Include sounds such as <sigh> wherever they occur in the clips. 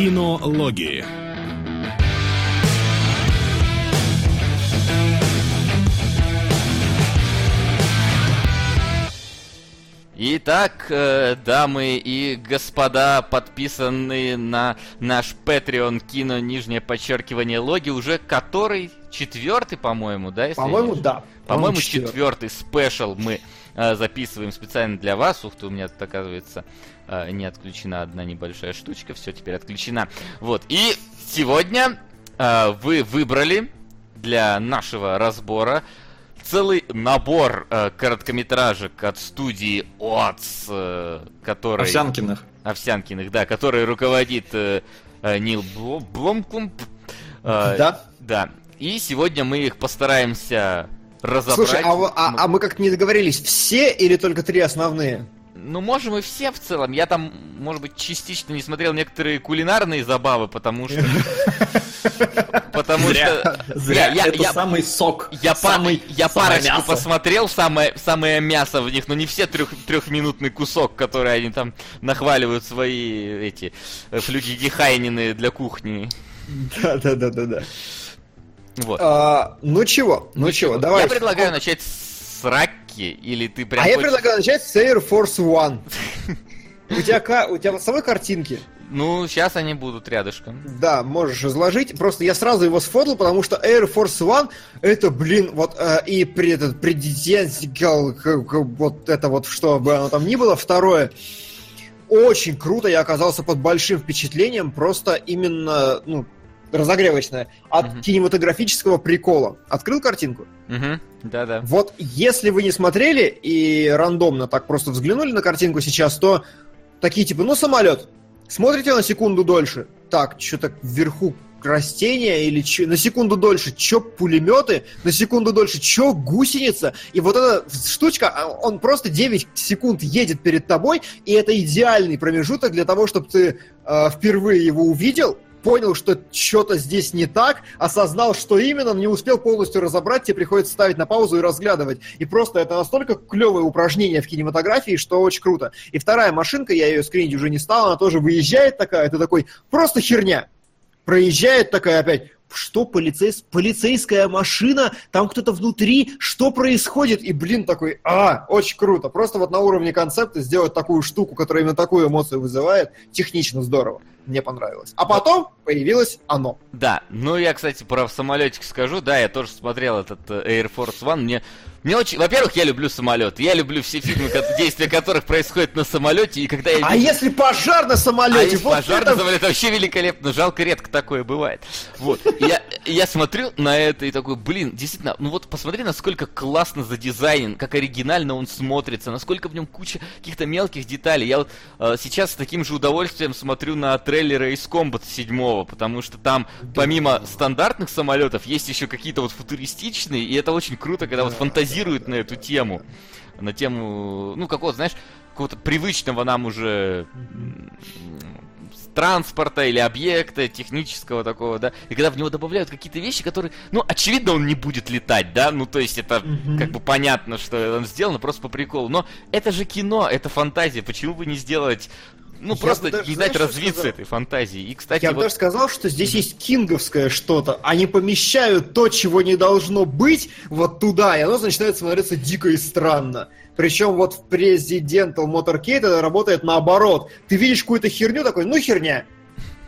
Кинологии. Итак, э, дамы и господа, подписанные на наш Patreon кино нижнее подчеркивание логи, уже который четвертый, по-моему, да? По-моему, да. По-моему, по четвертый спешл мы записываем специально для вас. Ух ты, у меня тут, оказывается, э, не отключена одна небольшая штучка. Все, теперь отключена. Вот. И сегодня э, вы выбрали для нашего разбора целый набор э, короткометражек от студии ОАЦ, э, который... Овсянкиных. Овсянкиных, да, который руководит э, э, Нил Бломкумп. Э, да. Да. И сегодня мы их постараемся разобрать. Слушай, а, а, а мы как-то не договорились, все или только три основные? Ну, можем и все в целом. Я там, может быть, частично не смотрел некоторые кулинарные забавы, потому что... <laughs> Потому что... Зря, это самый сок. Я парочку посмотрел, самое самое мясо в них, но не все трехминутный кусок, который они там нахваливают свои эти флюги Хайнины для кухни. <laughs> Да, да, да, да, да. Вот. А, ну чего, ну, ну чего, давай. Я предлагаю начать с раки, или ты прям... А хочешь... я предлагаю начать с Air Force One. <laughs> У тебя, у тебя самой картинки? Ну, сейчас они будут рядышком. Да, можешь изложить. Просто я сразу его сфотал, потому что Air Force One это, блин, вот э, и при этот президентскал, вот это вот, что бы оно там ни было, второе, очень круто, я оказался под большим впечатлением, просто именно, ну, разогревочная, от угу. кинематографического прикола. Открыл картинку? Угу. Да-да. Вот если вы не смотрели и рандомно так просто взглянули на картинку сейчас, то такие типа, ну, самолет. Смотрите на секунду дольше. Так, что-то вверху растения или чё, на секунду дольше, чё пулеметы, на секунду дольше, чё гусеница. И вот эта штучка, а, он просто 9 секунд едет перед тобой, и это идеальный промежуток для того, чтобы ты э, впервые его увидел, понял, что что-то здесь не так, осознал, что именно, но не успел полностью разобрать, тебе приходится ставить на паузу и разглядывать. И просто это настолько клевое упражнение в кинематографии, что очень круто. И вторая машинка, я ее скринить уже не стал, она тоже выезжает такая, это такой, просто херня. Проезжает такая опять, что полицейс... полицейская машина, там кто-то внутри, что происходит? И, блин, такой, а, очень круто. Просто вот на уровне концепта сделать такую штуку, которая именно такую эмоцию вызывает, технично здорово мне понравилось. А потом появилось оно. Да, ну я, кстати, про самолетик скажу. Да, я тоже смотрел этот э, Air Force One. Мне мне очень... Во-первых, я люблю самолет. Я люблю все фильмы, <laughs> действия которых происходят на самолете. И когда я... А если пожар на самолете? А вот пожар это... на самолете вообще великолепно. Жалко, редко такое бывает. Вот. Я, я смотрю на это и такой, блин, действительно, ну вот посмотри, насколько классно задизайнен, как оригинально он смотрится, насколько в нем куча каких-то мелких деталей. Я вот э, сейчас с таким же удовольствием смотрю на трейлеры из Combat 7, потому что там, помимо стандартных самолетов, есть еще какие-то вот футуристичные, и это очень круто, когда вот фантазия фантазирует на эту тему. На тему, ну, какого-то, знаешь, какого-то привычного нам уже транспорта или объекта технического такого, да, и когда в него добавляют какие-то вещи, которые, ну, очевидно, он не будет летать, да, ну, то есть это mm-hmm. как бы понятно, что он сделано просто по приколу, но это же кино, это фантазия, почему бы не сделать ну, я просто даже, не дать развиться этой фантазии. И, кстати, я вот... бы даже сказал, что здесь есть кинговское что-то. Они помещают то, чего не должно быть, вот туда, и оно начинает смотреться дико и странно. Причем вот в Presidential Motorcade это работает наоборот. Ты видишь какую-то херню, такой, ну херня.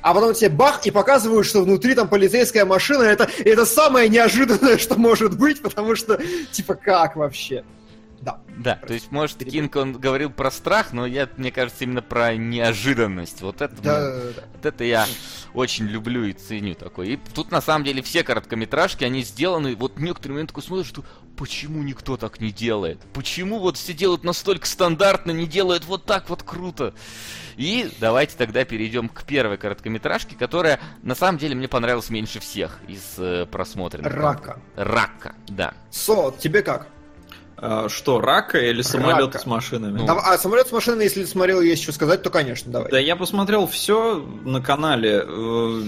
А потом тебе бах, и показывают, что внутри там полицейская машина. Это, это самое неожиданное, <laughs> что может быть, потому что, типа, как вообще? Да. Да, то есть, может, Кинг, он говорил про страх, но я, мне кажется, именно про неожиданность. Вот это, да, да, да. вот это я очень люблю и ценю такой. И тут, на самом деле, все короткометражки, они сделаны, вот некоторые моменты такой смотришь, что почему никто так не делает? Почему вот все делают настолько стандартно, не делают вот так вот круто? И давайте тогда перейдем к первой короткометражке, которая, на самом деле, мне понравилась меньше всех из э, просмотренных. Рака. Рака, да. Со, тебе как? А, что, рака или самолет рака. с машинами? Ну. А самолет с машинами, если ты смотрел, есть что сказать, то, конечно, давай. Да, я посмотрел все на канале. Э,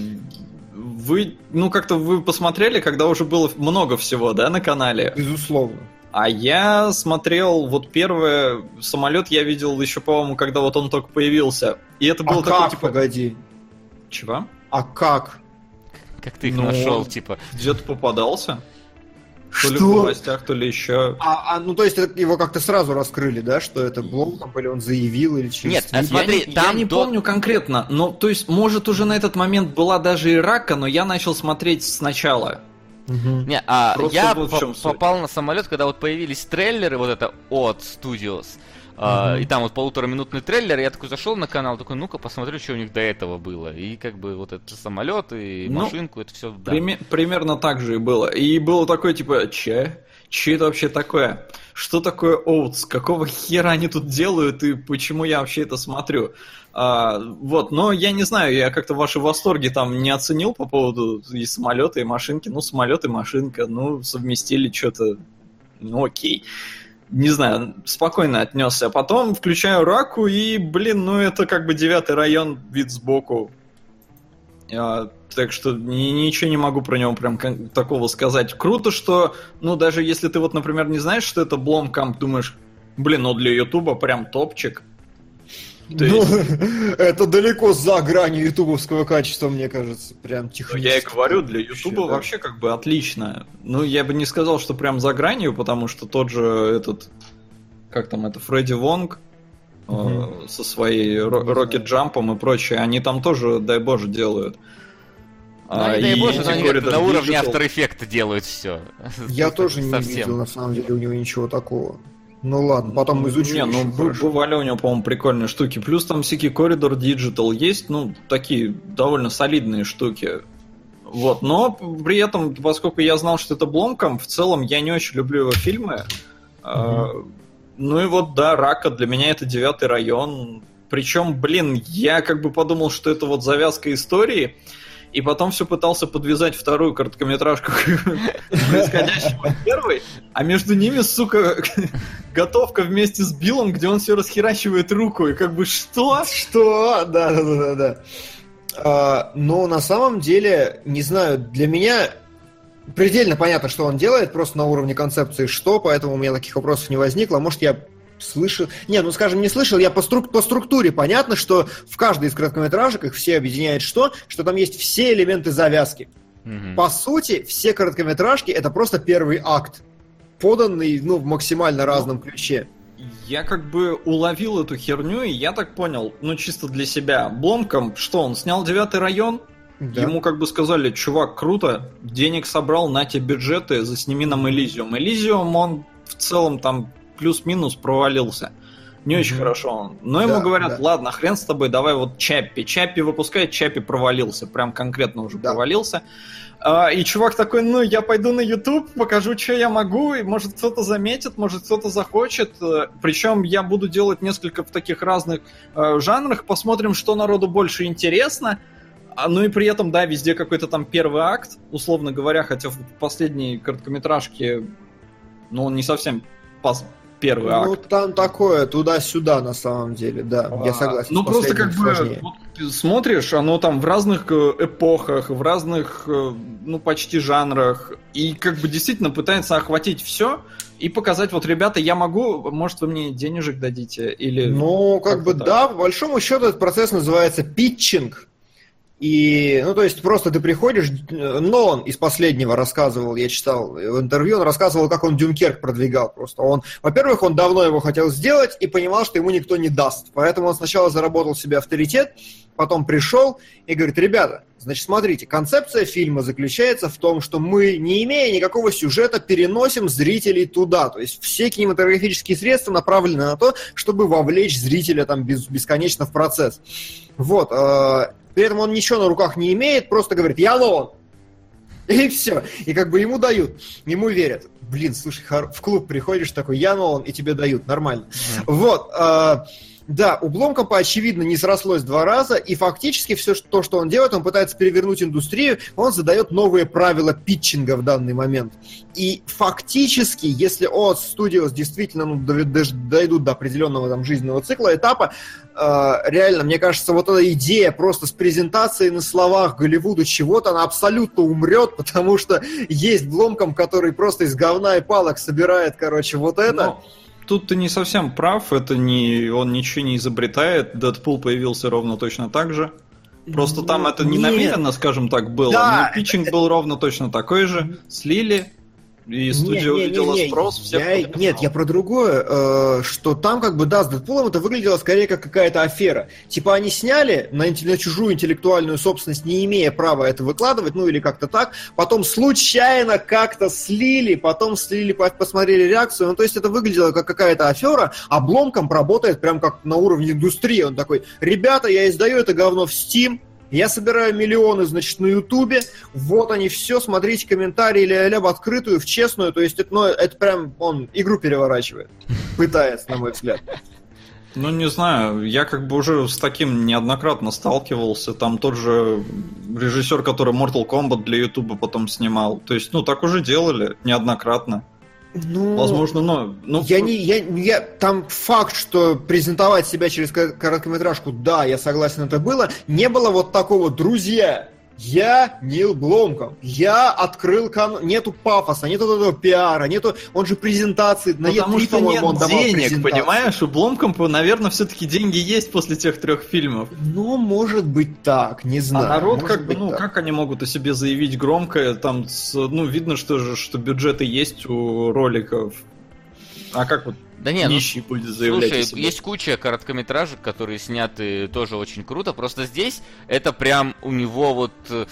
вы, ну, как-то вы посмотрели, когда уже было много всего, да, на канале? Безусловно. А я смотрел, вот первый самолет я видел еще, по-моему, когда вот он только появился. И это было а такое, как? типа... Погоди. Чего? А как? Как ты их Ну, нашел, типа? Где-то попадался. То ли в Что? новостях, то ли еще. А, а, ну, то есть его как-то сразу раскрыли, да, что это Бломкомп, или он заявил, или через Нет, а смотри, я не, там я не до- помню конкретно, но то есть, может, уже на этот момент была даже и рака, но я начал смотреть сначала. Мгм. Не, а Просто я вот в по- попал на самолет, когда вот появились трейлеры, вот это от Studios. Мгм. и там вот полутораминутный трейлер, я такой зашел на канал, такой, ну-ка посмотрю, что у них до этого было. И как бы вот этот самолет и Ну, машинку, это все. Приме- примерно так же и было. И было такое, типа, че? Че это вообще такое? Что такое Оутс? Какого хера они тут делают и почему я вообще это смотрю? А, вот, но я не знаю, я как-то ваши восторги там не оценил по поводу и самолета, и машинки. Ну, самолет и машинка, ну, совместили что-то, ну, окей. Не знаю, спокойно отнесся. А потом включаю раку, и, блин, ну это как бы девятый район, вид сбоку. А, так что ни- ничего не могу про него прям такого сказать. Круто, что, ну, даже если ты вот, например, не знаешь, что это Бломкамп, думаешь, блин, ну для Ютуба прям топчик. То Ну, есть, <laughs> это далеко за гранью ютубовского качества, мне кажется. Прям тихо. я и говорю, для Ютуба вообще как бы отлично. Ну, я бы не сказал, что прям за гранью, потому что тот же этот, как там это, Фредди Вонг, э, Мгм. со своей знаю. Джампом и прочее, они там тоже, дай боже, делают. Ну, не дай боже, но они на уровне After Effects делают все. Я <laughs> тоже не видел, на самом деле, у него ничего такого. Ну ладно, потом изучу. Не, ну хорошо. бывали у него, по-моему, прикольные штуки. Плюс там всякие Corridor Digital есть, ну, такие довольно солидные штуки. Вот, но при этом, поскольку я знал, что это Бломком, в целом я не очень люблю его фильмы. А, Ну и вот, да, Рака для меня это девятый район. Причем, блин, я как бы подумал, что это вот завязка истории, и потом все пытался подвязать вторую короткометражку <laughs> происходящего первой, а между ними, сука, <laughs> готовка вместе с Биллом, где он все расхерачивает руку, и как бы что? Что? Да, да, да, да. А, но на самом деле, не знаю, для меня предельно понятно, что он делает, просто на уровне концепции что, поэтому у меня таких вопросов не возникло. Может, я слышал... Не, ну, скажем, не слышал, я по, струк- по структуре понятно, что в каждой из короткометражек их все объединяет что? Что там есть все элементы завязки. Мгм. По сути, все короткометражки это просто первый акт, поданный ну, в максимально разном ключе. Я как бы уловил эту херню, и я так понял, ну чисто для себя, Бломком, что он снял девятый район, Да. Ему как бы сказали, чувак, круто, денег собрал, на тебе бюджеты, засними нам Элизиум. Элизиум, он в целом там плюс-минус провалился. Не очень Мгм. хорошо он. Но ему Да, говорят, да. ладно, хрен с тобой, давай вот Чаппи. Чаппи выпускает, Чаппи провалился. Прям конкретно уже Да. провалился. А, и чувак такой, ну, я пойду на YouTube, покажу, что я могу, и может кто-то заметит, может кто-то захочет. Причем я буду делать несколько в таких разных э, жанрах, посмотрим, что народу больше интересно. А, ну и при этом, да, везде какой-то там первый акт, условно говоря, хотя в последней короткометражке, ну, он не совсем первый Ну, акт. там такое, туда-сюда, на самом деле, да, я А, согласен. Ну, просто как последним бы сложнее. вот ты смотришь, оно там в разных э, эпохах, в разных, э, ну, почти жанрах, и как бы действительно пытается охватить все и показать, вот, ребята, я могу, может, вы мне денежек дадите, или... Ну, как как-то бы так. да, по большому счету этот процесс называется питчинг. И, ну, то есть просто ты приходишь, э, но он из последнего рассказывал, я читал в интервью, он рассказывал, как он Дюнкерк продвигал просто. Он, во-первых, он давно его хотел сделать и понимал, что ему никто не даст. Поэтому он сначала заработал себе авторитет, потом пришел и говорит, ребята, значит, смотрите, концепция фильма заключается в том, что мы, не имея никакого сюжета, переносим зрителей туда. То есть все кинематографические средства направлены на то, чтобы вовлечь зрителя там бесконечно в процесс. Вот. При этом он ничего на руках не имеет, просто говорит, я Нолан. И все. И как бы ему дают, ему верят. Блин, слушай, в клуб приходишь такой, я Нолан, и тебе дают, нормально. Вот. Да, у Бломкомпа, очевидно, не срослось два раза, и фактически все то, что он делает, он пытается перевернуть индустрию, он задает новые правила питчинга в данный момент. И фактически, если от Studios действительно ну, дойдут до определенного там жизненного цикла, этапа, э, реально, мне кажется, вот эта идея просто с презентацией на словах Голливуду чего-то, она абсолютно умрет, <laughs> потому что есть Бломком, который просто из говна и палок собирает, короче, вот это. Но тут ты не совсем прав, это не он ничего не изобретает. Дэдпул появился ровно точно так же. Просто там это не намеренно, скажем так, было. Да, но питчинг был ровно точно такой же. Слили, и студия Не, не, не, увидела не, спрос, всех я-. Нет, я про другое, э, что там как бы, да, с Дэдпулом это выглядело скорее как какая-то афера. Типа они сняли на, на чужую интеллектуальную собственность, не имея права это выкладывать, ну или как-то так, потом случайно как-то слили, потом слили, по- посмотрели реакцию, ну то есть это выглядело как какая-то афера, а Бломком работает прям как на уровне индустрии. Он такой, ребята, я издаю это говно в Steam, я собираю миллионы, значит, на Ютубе. Вот они все, смотрите комментарии ля-ля в открытую, в честную. То есть это, ну, это прям он игру переворачивает. <laughs> Пытается, на мой взгляд. Ну, не знаю, я как бы уже с таким неоднократно сталкивался. Там тот же режиссер, который Mortal Kombat для Ютуба потом снимал. То есть, ну, так уже делали неоднократно. Ну, Возможно, но... Ну, Я не, я, я, там факт, что презентовать себя через ко- короткометражку, да, я согласен, это было. Не было вот такого, друзья, я Нил Бломком, я открыл канал, нету пафоса, нету этого пиара, нету, он же презентации, на Потому E3, что нет он денег, понимаешь? У Бломкомпа, наверное, все-таки деньги есть после тех трех фильмов. Ну, может быть так, не знаю. А народ, может как бы, ну, так. как они могут о себе заявить громко? Там, ну, видно, что же, что бюджеты есть у роликов. А как вот Да нет, ну, нищий будет заявлять Слушай, себе? есть куча короткометражек, которые сняты тоже очень круто. Просто здесь это прям у него вот э,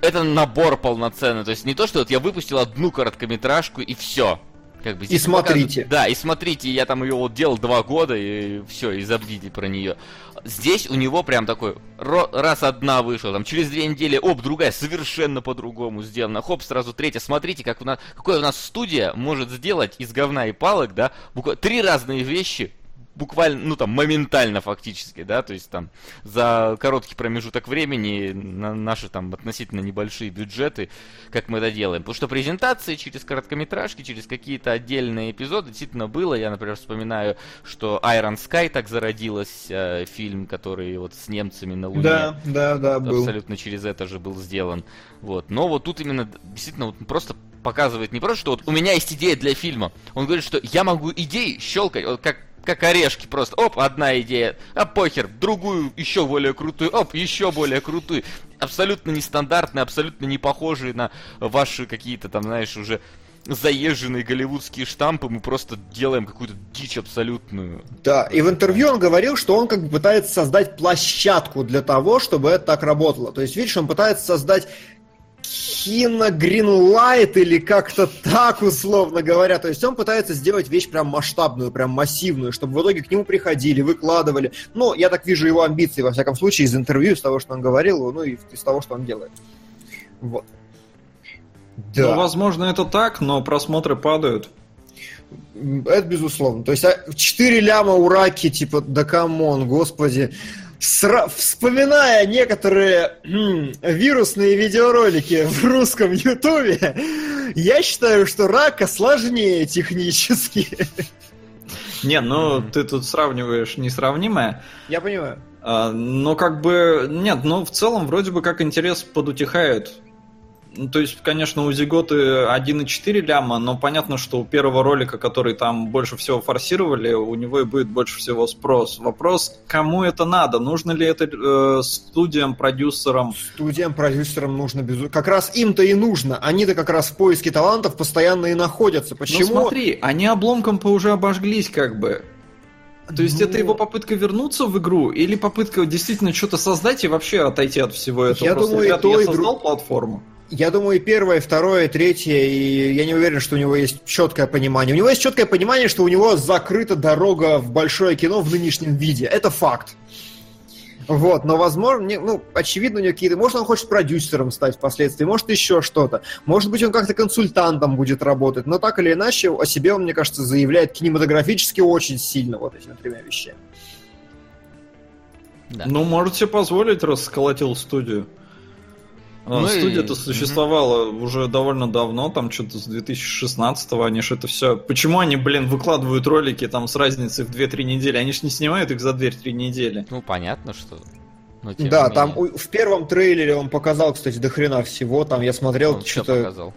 это набор полноценный. То есть не то, что вот я выпустил одну короткометражку и все. Как бы, И смотрите. показывают- Да, и смотрите, я там ее вот делал два года, и все, и забудите про нее. Здесь у него прям такой, раз одна вышла, там через две недели, оп, другая совершенно по-другому сделана, хоп, сразу третья. Смотрите, как у нас, какой у нас студия может сделать из говна и палок, да, буквально три разные вещи, буквально, ну там, моментально фактически, да, то есть там за короткий промежуток времени на наши там относительно небольшие бюджеты, как мы это делаем. Потому что презентации через короткометражки, через какие-то отдельные эпизоды действительно было. Я, например, вспоминаю, что Iron Sky так зародилась, э, фильм, который вот с немцами на Луне Да, да, да, был. абсолютно через это же был сделан. Вот. Но вот тут именно действительно вот просто показывает не просто, что вот у меня есть идея для фильма. Он говорит, что я могу идеи щелкать, вот как как орешки просто. Оп, одна идея, а похер, другую еще более крутую, оп, еще более крутую. Абсолютно нестандартные, абсолютно не похожие на ваши какие-то там, знаешь, уже заезженные голливудские штампы, мы просто делаем какую-то дичь абсолютную. Да, и в интервью он говорил, что он как бы пытается создать площадку для того, чтобы это так работало. То есть, видишь, он пытается создать кино Greenlight или как-то так, условно говоря. То есть он пытается сделать вещь прям масштабную, прям массивную, чтобы в итоге к нему приходили, выкладывали. Ну, я так вижу его амбиции, во всяком случае, из интервью, из того, что он говорил, ну и из того, что он делает. Вот. Да. Ну, возможно, это так, но просмотры падают. Это безусловно. То есть а, 4 ляма у Раки, типа, да come on, господи. Сра- Вспоминая некоторые м, вирусные видеоролики в русском ютубе, я считаю, что Рака сложнее технически. Не, ну ты тут сравниваешь несравнимое. Я понимаю. А, Но как бы, нет, ну в целом вроде бы как интерес подутихает. Ну, то есть, конечно, у Зиготы 1,4 ляма, но понятно, что у первого ролика, который там больше всего форсировали, у него и будет больше всего спрос. Вопрос, кому это надо? Нужно ли это э, студиям, продюсерам? Студиям, продюсерам нужно безу... Как раз им-то и нужно. Они-то как раз в поиске талантов постоянно и находятся. Почему? Ну смотри, они обломком по уже обожглись как бы. То есть Ну, это его попытка вернуться в игру или попытка действительно что-то создать и вообще отойти от всего этого? Я Просто, думаю, и ребята, то, я и создал платформу. Я думаю, и первое, и второе, и третье, и я не уверен, что у него есть четкое понимание. У него есть четкое понимание, что у него закрыта дорога в большое кино в нынешнем виде. Это факт. Вот, но возможно, не- ну, очевидно, у него какие-то... Может, он хочет продюсером стать впоследствии, может, еще что-то. Может быть, он как-то консультантом будет работать, но так или иначе, о себе он, мне кажется, заявляет кинематографически очень сильно вот этими тремя вещами. Да. Ну, можете позволить, раз сколотил студию. Ну и- Студия-то мгм. существовала уже довольно давно, там что-то с 2016-го, они ж это все... Почему они, блин, выкладывают ролики там с разницей в 2-3 недели? Они ж не снимают их за 2-3 недели. Ну, понятно, что... но тем да, там у- в первом трейлере он показал, кстати, до хрена всего. Там я смотрел, что-то показал.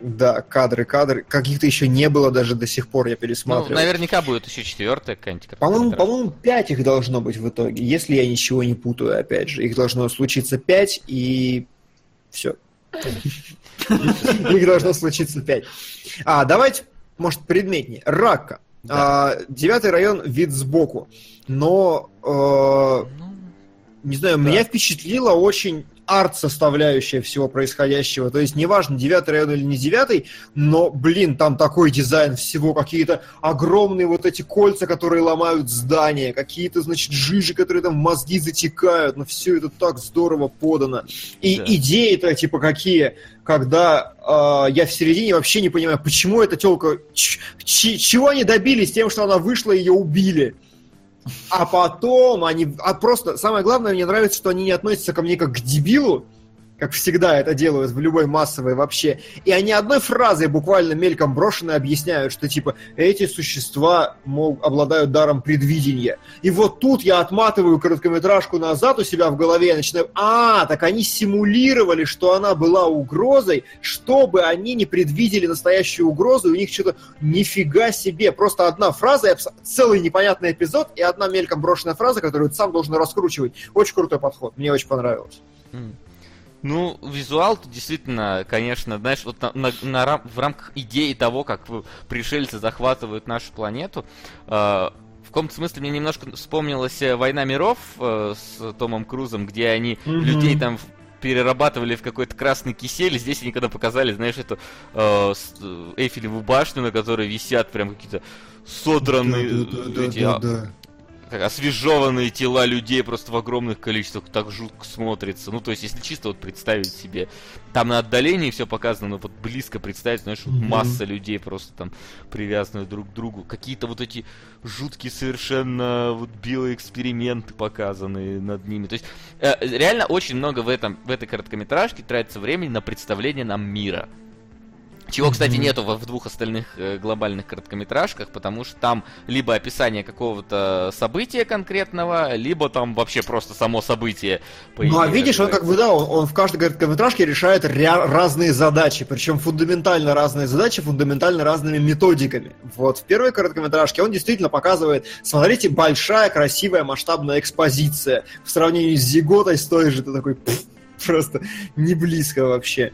Да, кадры, кадры. Каких-то еще не было даже до сих пор, я Ну, пересматривал. наверняка будет еще четвертая какая-нибудь. По-моему, по-моему, 5 их должно быть в итоге, если я ничего не путаю, опять же. Их должно случиться 5 и все. Их должно случиться 5. А, давайте, может, предметнее. Рака. А, Девятый район вид сбоку. Но, э, Ну, не знаю, Да. меня впечатлила очень арт-составляющая всего происходящего. То есть, неважно, девятый район или не девятый, но, блин, там такой дизайн всего, какие-то огромные вот эти кольца, которые ломают здания, какие-то, значит, жижи, которые там в мозги затекают, но все это так здорово подано. И Да. идеи-то, типа, какие, когда э, я в середине вообще не понимаю, почему эта телка, чего они добились тем, что она вышла и ее убили. А потом они... А просто самое главное, мне нравится, что они не относятся ко мне как к дебилу, как всегда это делают в любой массовой вообще. И они одной фразой буквально мельком брошенной объясняют, что типа эти существа мол, обладают даром предвидения. И вот тут я отматываю короткометражку назад у себя в голове и начинаю, а, так они симулировали, что она была угрозой, чтобы они не предвидели настоящую угрозу, и у них что-то нифига себе. Просто одна фраза, целый непонятный эпизод, и одна мельком брошенная фраза, которую ты сам должен раскручивать. Очень крутой подход, мне очень понравилось. М. Ну, визуал действительно, конечно, знаешь, вот на, на- на рам- в рамках идеи того, как пришельцы захватывают нашу планету, э, в каком-то смысле мне немножко вспомнилась э, «Война миров» э, с Томом Крузом, где они Мгм. людей там перерабатывали в какой-то красный кисель. Здесь они когда показали, знаешь, эту э, Эйфелеву башню, на которой висят прям какие-то содранные э, эти, а, как освежеванные тела людей просто в огромных количествах так жутко смотрится. Ну, то есть, если чисто вот представить себе, там на отдалении все показано, но вот близко представить, знаешь, вот Мгм. масса людей просто там привязаны друг к другу. Какие-то вот эти жуткие совершенно вот биоэксперименты показаны над ними. То есть, э, реально очень много в, этом, в этой короткометражке тратится времени на представление нам мира. Чего, кстати, нету в двух остальных э, глобальных короткометражках, потому что там либо описание какого-то события конкретного, либо там вообще просто само событие. Ну, а видишь, он как бы, да, он, он в каждой короткометражке решает ря- разные задачи, причем фундаментально разные задачи, фундаментально разными методиками. Вот в первой короткометражке он действительно показывает, смотрите, большая, красивая, масштабная экспозиция. В сравнении с Зиготой с той же, ты такой, «Пф, просто не близко вообще.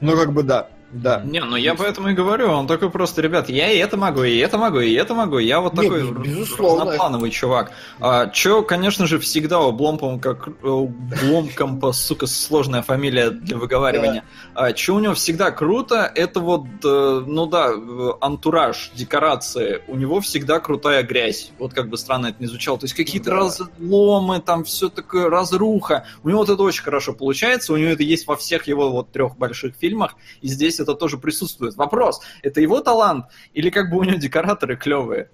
Ну, как бы, да, да. Не, ну я поэтому и говорю, он такой просто, ребят, я и это могу, и это могу, и это могу, я вот Не, такой без- безусловно. разноплановый чувак. А, чё, конечно же, всегда у Бломпом, как у Бломкомпа, сука, сложная фамилия для выговаривания. А, чё у него всегда круто, это вот, э, ну да, антураж, декорации, у него всегда крутая грязь. Вот как бы странно это не звучало. То есть какие-то Да. разломы, там все такое, разруха. У него вот это очень хорошо получается, у него это есть во всех его вот трех больших фильмах, и здесь это тоже присутствует. Вопрос, это его талант или как бы у него декораторы клевые?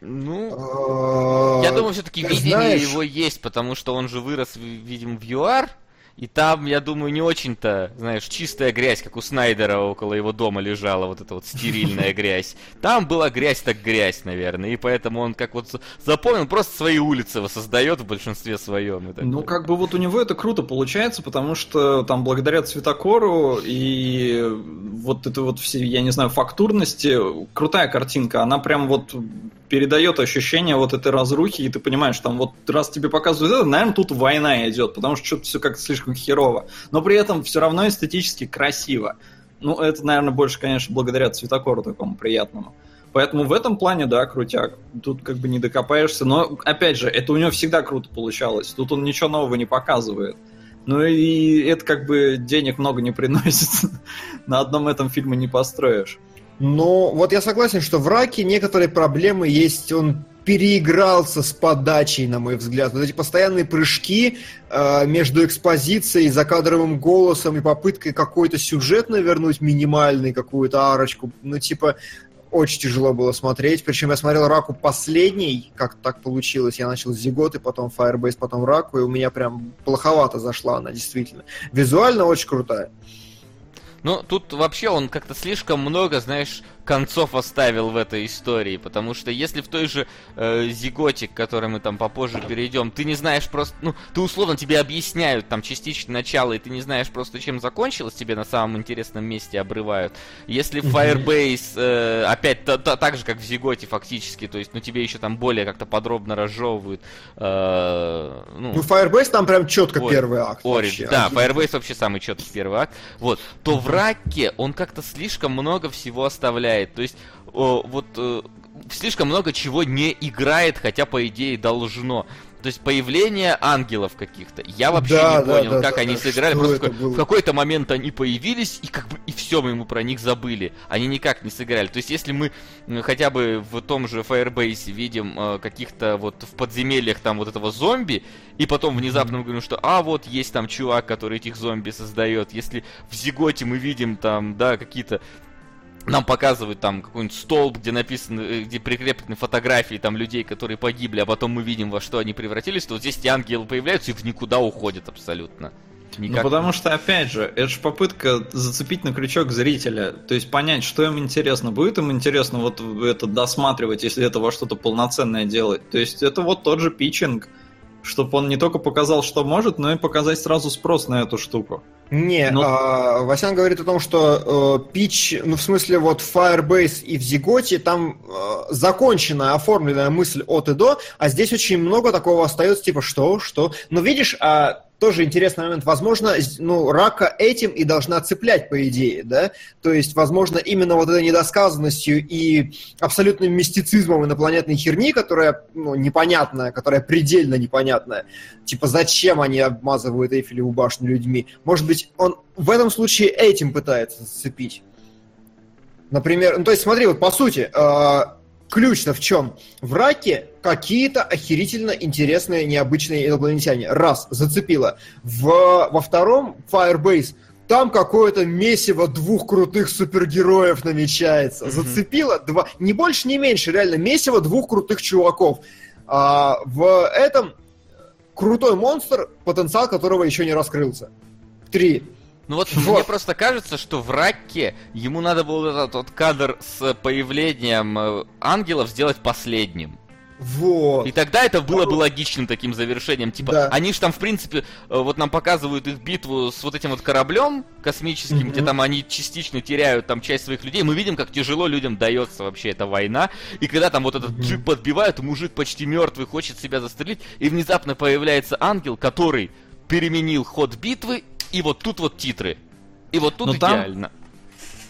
Ну, Я я думаю, все-таки видение знаешь- его есть, потому что он же вырос, видим, в ЮАР, и там, я думаю, не очень-то, знаешь, чистая грязь, как у Снайдера около его дома лежала, вот эта вот стерильная грязь. Там была грязь так грязь, наверное, и поэтому он как вот запомнил, просто свои улицы воссоздает в большинстве своем. Ну, как бы вот у него это круто получается, потому что там благодаря цветокору и вот это вот все, я не знаю, фактурности, крутая картинка, она прям вот передает ощущение вот этой разрухи, и ты понимаешь, там вот раз тебе показывают это, наверное, тут война идет, потому что что-то все как-то слишком херово. Но при этом все равно эстетически красиво. Ну, это, наверное, больше, конечно, благодаря цветокору такому приятному. Поэтому в этом плане, да, крутяк. Тут как бы не докопаешься. Но, опять же, это у него всегда круто получалось. Тут он ничего нового не показывает. Ну и это как бы денег много не приносит. <laughs> На одном этом фильме не построишь. Но вот я согласен, что в Раке некоторые проблемы есть. Он переигрался с подачей, на мой взгляд. Вот эти постоянные прыжки э, между экспозицией, закадровым голосом и попыткой какой-то сюжет навернуть минимальный, какую-то арочку. Ну, типа, очень тяжело было смотреть. Причем я смотрел Раку последний, как так получилось. Я начал с Зиготы, потом Firebase, потом Раку, и у меня прям плоховато зашла она, действительно. Визуально очень крутая. Ну, тут вообще он как-то слишком много, знаешь, концов оставил в этой истории, потому что если в той же э, Зиготе, к которой мы там попозже перейдем, ты не знаешь просто, ну, ты условно тебе объясняют там частично начало, и ты не знаешь просто, чем закончилось, тебе на самом интересном месте обрывают. Если Firebase, э, опять та, та, так же, как в Зиготе фактически, то есть, ну, тебе еще там более как-то подробно разжевывают. Э, ну, ну, Firebase там прям четко Ori, первый акт. Ori, да, Firebase вообще самый четкий первый акт. Вот, то в Раке он как-то слишком много всего оставляет. То есть, вот э, слишком много чего не играет, хотя по идее должно. То есть появление ангелов каких-то. Я вообще да, не да, понял, да, как да, они да, сыграли. Просто такой, в какой-то момент они появились, и как бы и все, мы ему про них забыли. Они никак не сыграли. То есть, если мы хотя бы в том же Firebase видим э, каких-то вот в подземельях там вот этого зомби, и потом внезапно мы говорим, что а вот есть там чувак, который этих зомби создает. Если в Зиготе мы видим там, да, какие-то нам показывают там какой-нибудь столб, где написаны, э, где прикреплены фотографии там людей, которые погибли, а потом мы видим, во что они превратились, то вот здесь эти ангелы появляются и в никуда уходят абсолютно. Никак... Ну, потому что, опять же, это же попытка зацепить на крючок зрителя. То есть понять, что им интересно. Будет им интересно вот это досматривать, если это во что-то полноценное делать. То есть это вот тот же питчинг чтобы он не только показал, что может, но и показать сразу спрос на эту штуку. Не, но... а, Васян говорит о том, что э, пич, ну в смысле вот в Firebase и в Зиготе там э, законченная, оформленная мысль от и до, а здесь очень много такого остается, типа что, что. Но видишь, а тоже интересный момент. Возможно, ну, рака этим и должна цеплять, по идее, да? То есть, возможно, именно вот этой недосказанностью и абсолютным мистицизмом инопланетной херни, которая, ну, непонятная, которая предельно непонятная. Типа, зачем они обмазывают Эйфелеву башню людьми? Может быть, он в этом случае этим пытается зацепить. Например, ну, то есть, смотри, вот по сути, э, ключ-то в чем? В раке какие-то охерительно интересные, необычные инопланетяне. Раз, зацепило. В, во втором Firebase там какое-то месиво двух крутых супергероев намечается. Mm-hmm. Зацепило два, не больше, не меньше, реально месиво двух крутых чуваков. А, в этом крутой монстр, потенциал которого еще не раскрылся. Три. Ну вот, вот мне просто кажется, что в Раке ему надо было этот вот кадр с появлением э, ангелов сделать последним. Вот. И тогда это было бы логичным таким завершением. Типа, да. они же там, в принципе, э, вот нам показывают их битву с вот этим вот кораблем космическим, mm-hmm. где там они частично теряют там часть своих людей. Мы видим, как тяжело людям дается вообще эта война. И когда там вот этот mm-hmm. джип подбивают, мужик почти мертвый, хочет себя застрелить, и внезапно появляется ангел, который переменил ход битвы и вот тут вот титры. И вот тут но идеально. Там,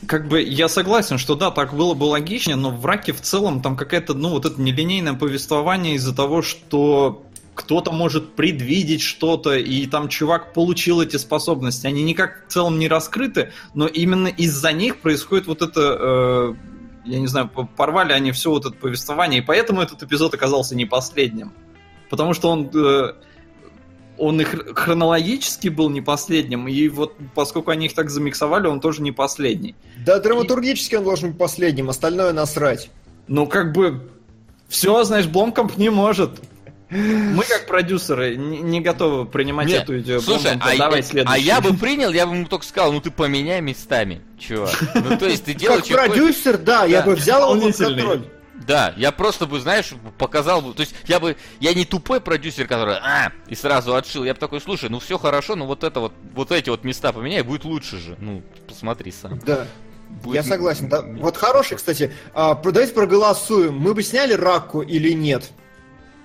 как бы я согласен, что да, так было бы логичнее, но в раке в целом там какая-то, ну, вот это нелинейное повествование из-за того, что кто-то может предвидеть что-то, и там чувак получил эти способности. Они никак в целом не раскрыты, но именно из-за них происходит вот это, э, я не знаю, порвали они все вот это повествование, и поэтому этот эпизод оказался не последним. Потому что он э, он и хронологически был не последним, и вот поскольку они их так замиксовали, он тоже не последний. Да, драматургически и... он должен быть последним, остальное насрать. Ну, как бы, все, знаешь, Бломкомп не может. Мы, как продюсеры, не, не готовы принимать Нет, эту идею. Слушай, а, давай а я бы принял, я бы ему только сказал, ну ты поменяй местами, чувак. Ну, то есть ты делаешь... Как продюсер, да, я бы взял его под контроль. Да, я просто бы, знаешь, показал бы, то есть я бы, я не тупой продюсер, который, а, и сразу отшил, я бы такой, слушай, ну все хорошо, но вот это вот, вот эти вот места поменяй, будет лучше же, ну, посмотри сам. Да. Будет... Я согласен. Да. Вот хороший, кстати. А, давайте проголосуем. Мы бы сняли Ракку или нет?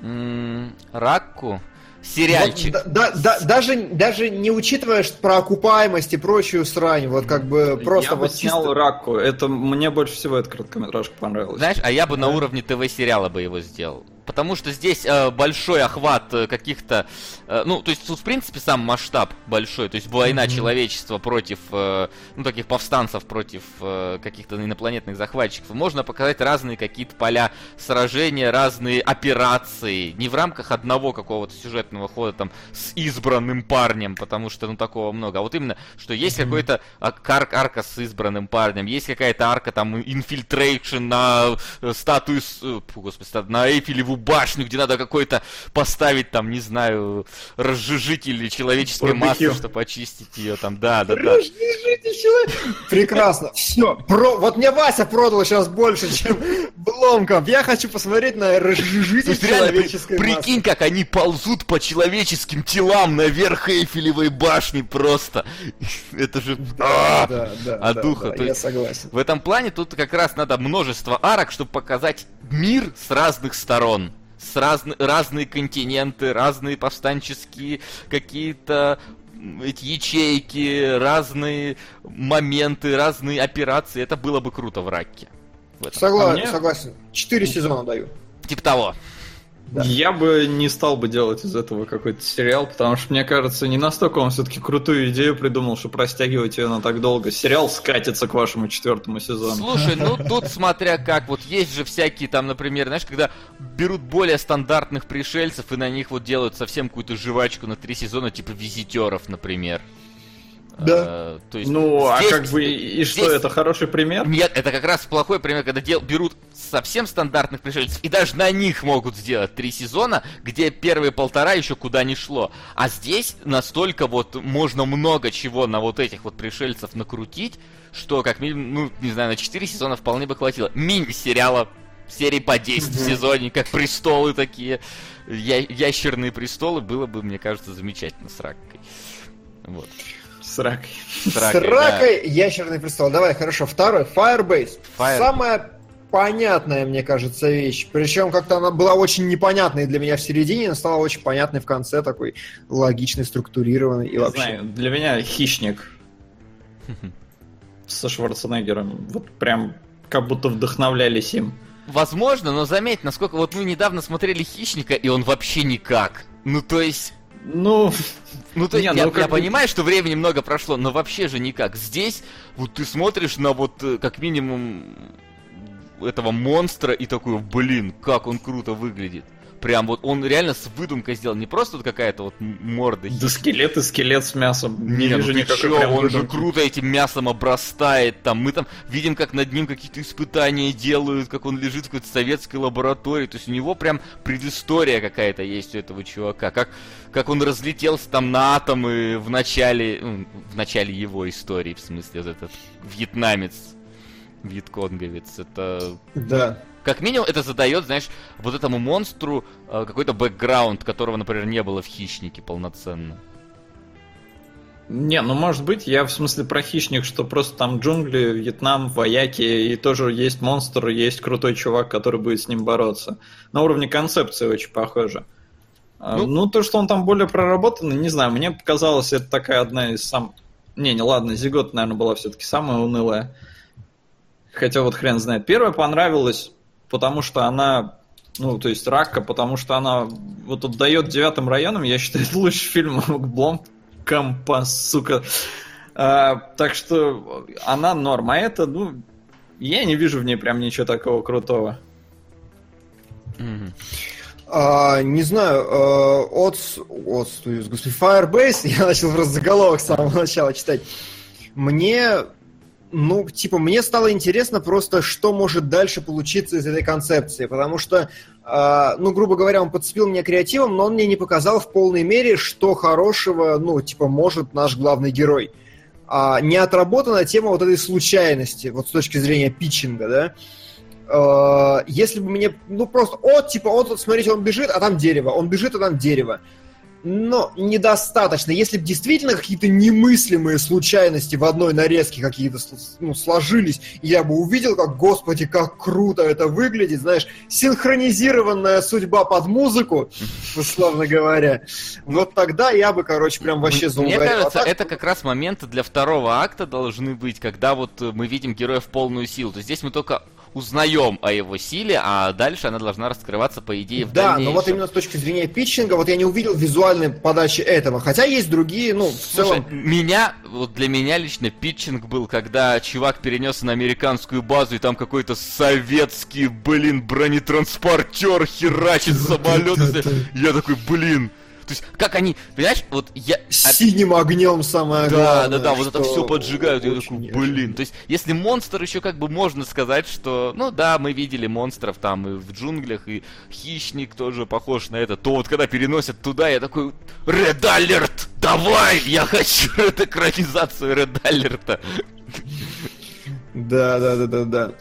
М-м, Ракку? Сериальчик. Вот, да, да, даже, даже не учитывая про окупаемость и прочую срань, вот как бы просто я вот бы снял чисто... Раку, это мне больше всего эта короткометражка понравилась. Знаешь, а я бы да? на уровне ТВ-сериала бы его сделал. Потому что здесь э, большой охват э, каких-то... Э, ну, то есть, в принципе, сам масштаб большой. То есть, война mm-hmm. человечества против, э, ну, таких повстанцев, против э, каких-то инопланетных захватчиков. Можно показать разные какие-то поля сражения, разные операции. Не в рамках одного какого-то сюжетного хода, там, с избранным парнем, потому что, ну, такого много. А вот именно, что есть mm-hmm. какой-то арк арка с избранным парнем, есть какая-то арка, там, инфильтрейшн на э, статую... Э, господи, на Эйфелеву Эйфелеву башню, где надо какой-то поставить там, не знаю, разжижитель человеческой Барбекю. массы, чтобы очистить ее там. Да, да, да. Разжижите человек. Прекрасно. Все. Про... Вот мне Вася продал сейчас больше, чем Бломков. Я хочу посмотреть на разжижитель есть реально, при- человеческой массы. прикинь, как они ползут по человеческим телам наверх Эйфелевой башни просто. <laughs> Это же... А! Да, да, А да, духа, да, я есть- согласен. В этом плане тут как раз надо множество арок, чтобы показать мир с разных сторон. С разны- разные континенты, разные повстанческие какие-то эти ячейки, разные моменты, разные операции. Это было бы круто в Ракке. В этом. Согласен, А мне- согласен. Четыре сезона даю. Типа того. Да. Я бы не стал бы делать из этого какой-то сериал, потому что, мне кажется, не настолько он все-таки крутую идею придумал, что растягивать ее на так долго. Сериал скатится к вашему четвертому сезону. Слушай, ну <laughs> тут смотря как, вот есть же всякие там, например, знаешь, когда берут более стандартных пришельцев и на них вот делают совсем какую-то жвачку на три сезона, типа визитеров, например. Да. Э, то есть Ну, а здесь- как бы, и и что, здесь- это хороший пример? Нет, это как раз плохой пример, когда дел, берут совсем стандартных пришельцев, и даже на них могут сделать три сезона, где первые полтора еще куда не шло. А здесь настолько вот можно много чего на вот этих вот пришельцев накрутить, что как минимум, ну, не знаю, на четыре сезона вполне бы хватило. Мини-сериала серии по 10 в сезоне, как престолы такие, я, ящерные престолы, было бы, мне кажется, замечательно с ракой. Вот. С ракой. С С ракой, ракой ящерный престол. Давай, хорошо. Второй. Firebase. Fire- Самая понятная, мне кажется, вещь. Причем как-то она была очень непонятной для меня в середине, но стала очень понятной в конце, такой логичной, структурированной и Не вообще. знаю, для меня хищник со Шварценеггером. Вот прям как будто вдохновлялись им. Возможно, но заметь, насколько вот мы недавно смотрели Хищника, и он вообще никак. Ну, то есть, Ну, ну, то есть, я, ну, я понимаю, что времени много прошло, но вообще же никак. Здесь, вот ты смотришь на вот, э, как минимум, этого монстра и такой, блин, как он круто выглядит. Прям вот он реально с выдумкой сделан, не просто вот какая-то вот морда. да скелет и скелет с мясом. Не, Не, ну вижу ты никакой чё, он же круто этим мясом обрастает, там, мы там видим, как над ним какие-то испытания делают, как он лежит в какой-то советской лаборатории, то есть у него прям предыстория какая-то есть у этого чувака, как, как он разлетелся там на атомы в начале, ну, в начале его истории, в смысле, вот этот вьетнамец, вьетконговец, это Да. Как минимум, это задает, знаешь, вот этому монстру э, какой-то бэкграунд, которого, например, не было в хищнике полноценно. Не, ну может быть, я в смысле про хищник, что просто там джунгли, Вьетнам, вояки, и тоже есть монстр, есть крутой чувак, который будет с ним бороться. На уровне концепции очень похоже. А, Ну- Ну, то, что он там более проработанный, не знаю, мне показалось, это такая одна из сам... Не, не, ладно, Зигот, наверное, была все-таки самая унылая. Хотя вот хрен знает. Первая понравилась, потому что она... Ну, то есть Ракка, потому что она вот отдает девятым районам, я считаю, это лучший фильм <laughs> Блом Компа, сука. А, так что она норм. А это, ну, я не вижу в ней прям ничего такого крутого. А, не знаю, э, от, от, господи, Firebase, <laughs> я начал просто заголовок с самого начала читать. Мне, ну, типа, мне стало интересно просто, что может дальше получиться из этой концепции, потому что, а, ну, грубо говоря, он подцепил меня креативом, но он мне не показал в полной мере, что хорошего, ну, типа, может наш главный герой. А, не отработана тема вот этой случайности, вот с точки зрения питчинга, да. Э, если бы мне, ну просто, от, типа, вот, смотрите, он бежит, а там дерево, он бежит, а там дерево. Но недостаточно. Если бы действительно какие-то немыслимые случайности в одной нарезке какие-то ну, сложились, я бы увидел, как, господи, как круто это выглядит, знаешь, синхронизированная судьба под музыку, <laughs> условно говоря, вот тогда я бы, короче, прям вообще Мне заугорел. А кажется, так- это как раз моменты для второго акта должны быть, когда вот э, мы видим героя в полную силу. То есть здесь мы только узнаем о его силе, а дальше она должна раскрываться, по идее, в Да, дальнейшем. но вот именно с точки зрения питчинга, вот я не увидел визуальной подачи этого. Хотя есть другие, ну, в Слушай, целом... меня, вот для меня лично питчинг был, когда чувак перенесся на американскую базу, и там какой-то советский, блин, бронетранспортер херачит <laughs> самолет. Я такой, блин, То есть, как они, понимаешь, вот я... Синим огнем самое Да, главное. да, да, вот это все поджигают. Я такой, блин. То есть, если монстр еще как бы можно сказать, что, ну да, мы видели монстров там и в джунглях, и хищник тоже похож на это, то вот когда переносят туда, я такой, Red Alert, давай, я хочу <laughs> эту экранизацию Red Alert. Да, да, да, да, да.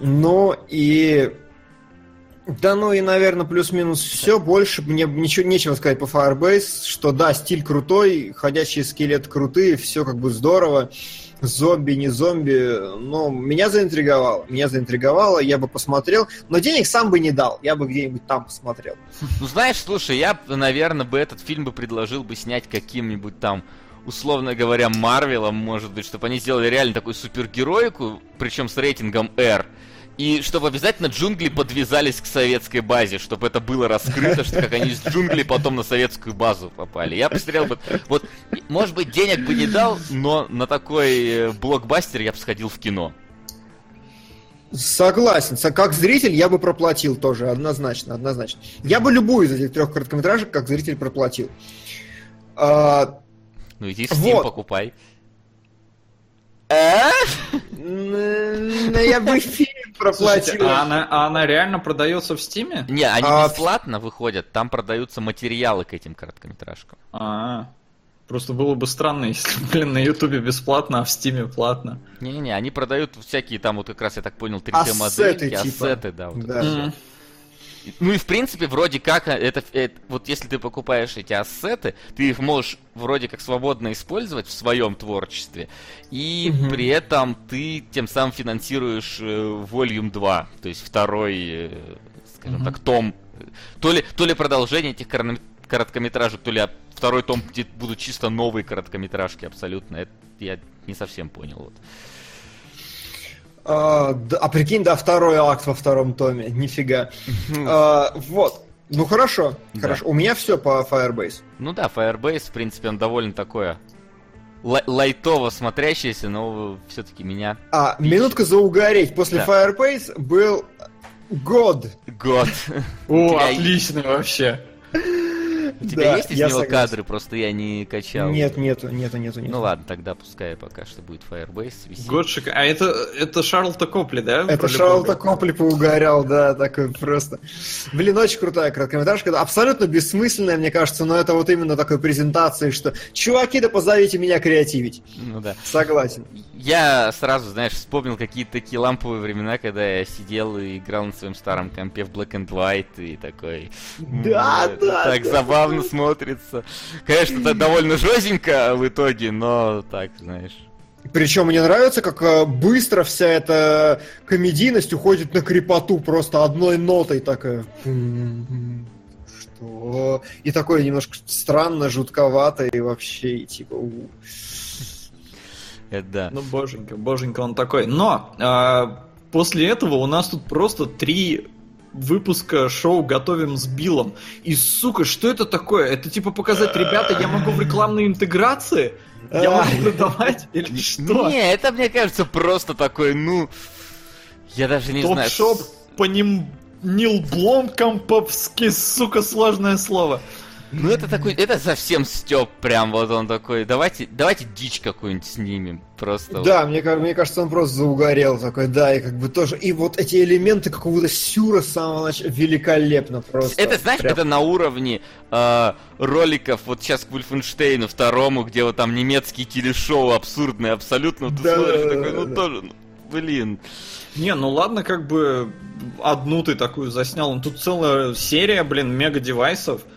Ну и... Да, ну и, наверное, плюс-минус все. Больше мне ничего нечего сказать по Firebase, что да, стиль крутой, ходячие скелеты крутые, все как бы здорово. Зомби, не зомби, но меня заинтриговало. Меня заинтриговало, я бы посмотрел, но денег сам бы не дал, я бы где-нибудь там посмотрел. Ну знаешь, слушай, я, наверное, бы этот фильм бы предложил бы снять каким-нибудь там условно говоря, Марвелом, может быть, чтобы они сделали реально такую супергероику, причем с рейтингом R, и чтобы обязательно джунгли подвязались к советской базе, чтобы это было раскрыто, что как они из джунглей потом на советскую базу попали. Я посмотрел бы, вот, может быть, денег бы не дал, но на такой э, блокбастер я бы сходил в кино. Согласен. Со- Как зритель я бы проплатил тоже, однозначно, однозначно. Я бы любую из этих трех короткометражек как зритель проплатил. А, Ну иди Steam Вот. покупай. Н- я бы фильм Слушайте, проплатил. а она, а она реально продается в Стиме? Не, они А, бесплатно выходят, там продаются материалы к этим короткометражкам. А, просто было бы странно, <laughs> если, блин, на Ютубе бесплатно, а в Стиме платно. Не-не-не, они продают всякие там вот как раз, я так понял, Ассеты, 3D-модельки, типа. ассеты, да. вот Да. это всё. Ну и в принципе, вроде как, э, это, это- вот если ты покупаешь эти ассеты, ты их можешь вроде как свободно использовать в своем творчестве, и Мгм. при этом ты тем самым финансируешь э, Volume 2, то есть второй, э, скажем Мгм. так, том, то ли, то ли продолжение этих короткометражек, то ли а- второй том, где будут чисто новые короткометражки абсолютно, это я не совсем понял. Вот. А, да, а прикинь, да, второй акт во втором томе. Нифига. А, вот. Ну хорошо, Да. хорошо. У меня все по Firebase. Ну да, Firebase, в принципе, он довольно такое лай- лайтово смотрящийся, но все-таки меня А, минутка заугореть. После Да. Firebase был God. год. О, отлично вообще. У тебя Да, есть из я него согласен. кадры, просто я не качал. Нет, нету, нету, нету, нету. Ну ладно, тогда пускай пока что будет Firebase висеть. Годшик. А это, это Шарлта Копли, да? Это Шарлта? Копли поугорял, да, такой просто. Блин, очень крутая короткометражка. Абсолютно бессмысленная, мне кажется, но это вот именно такой презентации, что чуваки, да позовите меня креативить. Ну да. Согласен. Я сразу, знаешь, вспомнил какие-то такие ламповые времена, когда я сидел и играл на своем старом компе в Black and White и такой... Да, да, Так да, забавно смотрится. Конечно, это довольно жестенько в итоге, но так, знаешь... Причем мне нравится, как э, быстро вся эта комедийность уходит на крепоту просто одной нотой такая. Что? И такое немножко странно, жутковато и вообще, и типа... у. Это да. Ну, боженька, боженька он такой. Но а, после этого у нас тут просто три выпуска шоу «Готовим с Биллом». И, сука, что это такое? Это типа показать, ребята, я могу в рекламной интеграции? Я могу продавать? Или что? Не, это, мне кажется, просто такой, ну... Я даже не знаю... Топ-шоп по ним... Нил Бломкомповский, сука, сложное слово. Ну это такой, это совсем Степ прям, вот он такой, давайте, давайте дичь какую-нибудь снимем, просто. вот. Да, мне, ка- мне кажется, он просто заугорел такой, да, и как бы тоже... И вот эти элементы какого-то сюра с самого начала великолепно просто. Это, знаешь, Прям. это на уровне э, роликов, вот сейчас к Вульфенштейну второму, где вот там немецкие телешоу абсурдные абсолютно, ты Да, смотришь да, такой, да, ну да. тоже, ну, блин. Не, ну ладно, как бы одну ты такую заснял. Ну, Тут целая серия, блин, мега-девайсов. Мгм.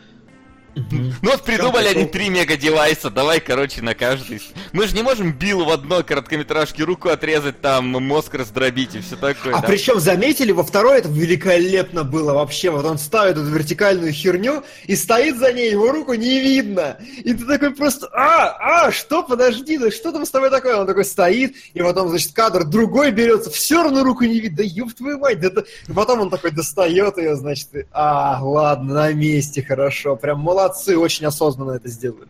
Ну вот придумали они три мега-девайса, давай, короче, на каждый. Мы же не можем Биллу в одной короткометражке руку отрезать, там мозг раздробить и все такое. А да. причем, заметили, во второй это великолепно было вообще. Вот он ставит эту вертикальную херню и стоит за ней, его руку не видно. И ты такой просто, а, а, что, подожди, да что там с тобой такое? Он такой стоит, и потом, значит, кадр другой берется, все равно руку не видно. Да ёб твою мать, да это... И потом он такой достает ее, значит, и, а, ладно, на месте, хорошо. Прям молодцы, очень осознанно это сделали.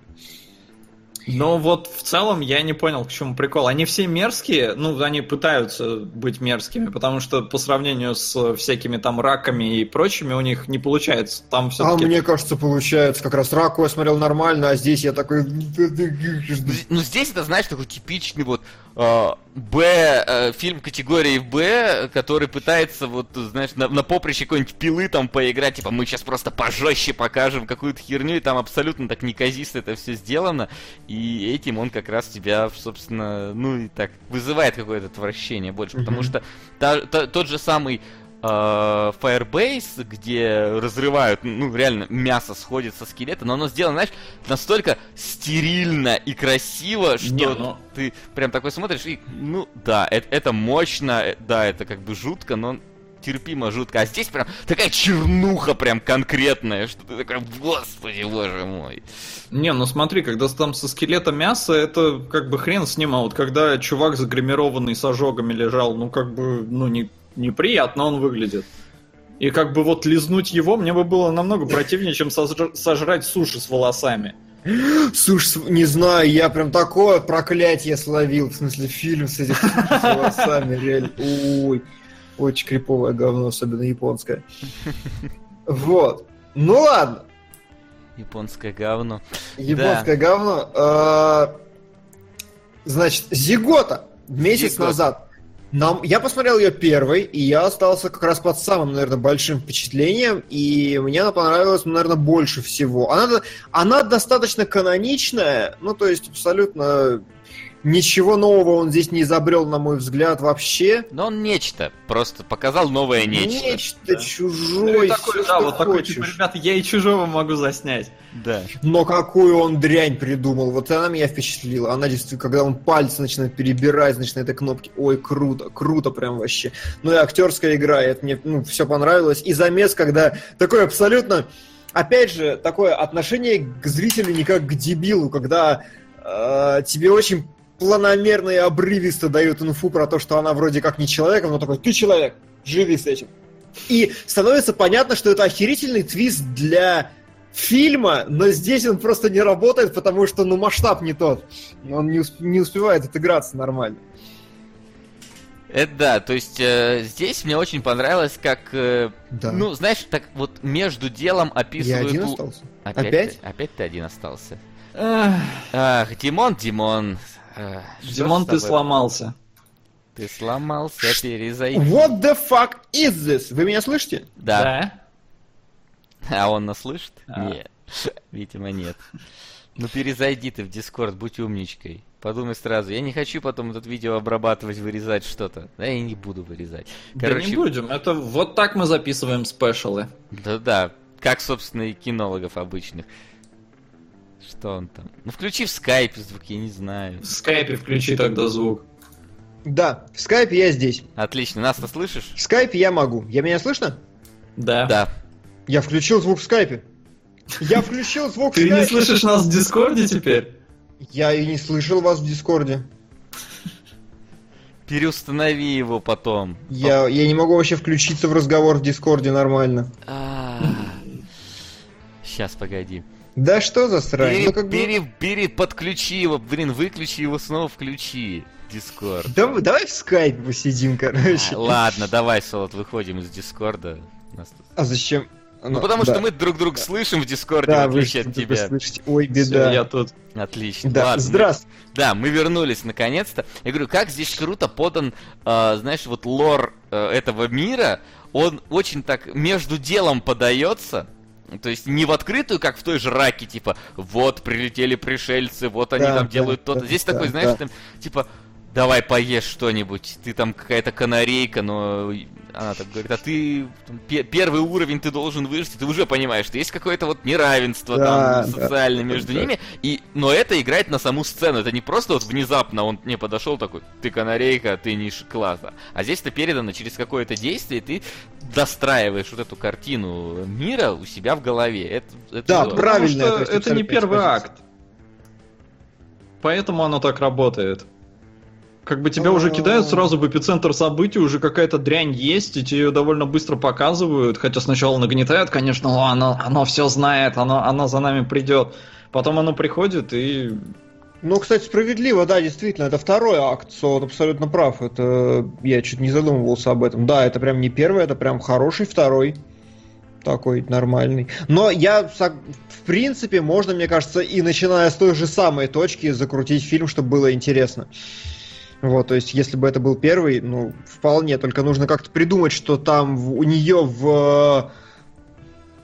Ну вот в целом я не понял, к чему прикол. Они все мерзкие, ну они пытаются быть мерзкими, потому что по сравнению с всякими там раками и прочими у них не получается. Там А все-таки... мне кажется, получается, как раз раку я смотрел нормально, а здесь я такой... Ну здесь это, знаешь, такой типичный вот Б, э, фильм категории Б, который пытается вот, знаешь, на, на поприще какой-нибудь пилы там поиграть, типа мы сейчас просто пожестче покажем какую-то херню, и там абсолютно так неказисто это все сделано, и этим он как раз тебя, собственно, ну и так вызывает какое-то отвращение больше, потому что та- та- тот же самый Firebase, где разрывают, ну, реально, мясо сходит со скелета, но оно сделано, знаешь, настолько стерильно и красиво, что Не, ну- ты прям такой смотришь и, ну, да, это, это мощно, э, да, это как бы жутко, но терпимо жутко. А здесь прям такая чернуха прям конкретная, что ты такой, господи, боже мой. Не, ну смотри, когда там со скелета мясо, это как бы хрен с ним, а вот когда чувак загримированный с ожогами лежал, ну как бы, ну не, неприятно он выглядит. И как бы вот лизнуть его мне бы было намного противнее, чем сожр- сожрать суши с волосами. Слушай, с- не знаю, я прям такое проклятие словил, в смысле фильм с этим с волосами, реально. Ой, очень криповое говно, особенно японское. Вот. Ну ладно, Японское говно. японское говно. А, Значит, Зигота месяц назад. Нам, я посмотрел ее первой, и я остался как раз под самым, наверное, большим впечатлением, и мне она понравилась, ну, наверное, больше всего. Она, она достаточно каноничная, ну, то есть абсолютно ничего нового он здесь не изобрел, на мой взгляд, вообще. Но он нечто, просто показал новое нечто. Нечто да. чужое, Ну, такой, да, вот такой, хочешь. типа, ребята, я и чужого могу заснять. Да. Но какую он дрянь придумал. Вот она меня впечатлила. Она действительно, когда он пальцы начинает перебирать, значит, на этой кнопке. Ой, круто, круто прям вообще. Ну и актерская игра, и это мне ну, все понравилось. И замес, когда такой абсолютно... Опять же, такое отношение к зрителю не как к дебилу, когда э, тебе очень планомерно и обрывисто дают инфу про то, что она вроде как не человек, но такой, ты человек, живи с этим. И становится понятно, что это охерительный твист для фильма, но здесь он просто не работает, потому что, ну, масштаб не тот. Он не, усп- не успевает отыграться нормально. Это да, то есть э, здесь мне очень понравилось, как, э, Да. ну, знаешь, так вот между делом Я описывают... один л- остался? Опять? Опять? Ты, опять ты один остался. Ах, Димон, Димон. Что Димон, ты сломался. Ты сломался, перезайди. What the fuck is this? Вы меня слышите? Да. А он нас слышит? А. Нет. <laughs> Видимо, нет. Ну перезайди ты в Дискорд, будь умничкой. Подумай сразу. Я не хочу потом этот видео обрабатывать, вырезать что-то. Да, я не буду вырезать. Да не будем, это вот так мы записываем special ы. Да-да, как, собственно, и кинологов обычных. Что он там? Ну включи в скайпе звук, я не знаю. В скайпе включи тогда звук. Да, в скайпе я здесь. Отлично, нас-то слышишь? В скайпе я могу. Я меня слышно? Да. Да. Я включил звук в скайпе. Я включил звук в Ты скайпе. не слышишь нас в Дискорде теперь? Я и не слышал вас в Дискорде. Переустанови его потом. Я, я не могу вообще включиться в разговор в Дискорде нормально. Сейчас, погоди. Да что за срань? Пере, Ну, как бы- пере- пере- подключи его, блин, выключи его снова, включи. Дискорд. Давай, давай в скайпе посидим, короче. А, ладно, давай, Солод, выходим из Дискорда. Нас тут- А зачем? Ну, потому да. что мы друг друга слышим в Дискорде, Да, в вы отличие от что-то тебя. слышите. Ой, Всё, беда. я тут. Отлично. Да, Ладно, здравствуй. Да, мы вернулись наконец-то. Я говорю, как здесь круто подан, э, знаешь, вот лор э, этого мира, он очень так между делом подается. То есть не в открытую, как в той же раке, типа, вот прилетели пришельцы, вот они Да, там да, делают то-то. да, Здесь да, такой, знаешь, да. там, типа, давай поешь что-нибудь. Ты там какая-то канарейка, но она так говорит, а ты там, пе- первый уровень ты должен выжить, ты уже понимаешь, что есть какое-то вот неравенство Да, там да, социальное да, между да. ними, и, но это играет на саму сцену. Это не просто вот внезапно он мне подошел такой, ты канарейка, ты ниже класса. А здесь это передано через какое-то действие, и ты достраиваешь вот эту картину мира у себя в голове. Это, это Да, здорово. правильно, Потому что это не первый акт. Поэтому оно так работает. Как бы тебя уже кидают сразу в эпицентр событий, уже какая-то дрянь есть, и тебе ее довольно быстро показывают, хотя сначала нагнетают, конечно, «О, оно, оно все знает, оно, оно за нами придет. Потом оно приходит и... Ну, кстати, справедливо, да, действительно, это второй акт, он абсолютно прав. Это я чуть не задумывался об этом. Да, это прям не первый, это прям хороший второй. Такой нормальный. Но я, в принципе, можно, мне кажется, и начиная с той же самой точки закрутить фильм, чтобы было интересно. Вот, то есть, если бы это был первый, ну, вполне, только нужно как-то придумать, что там у нее в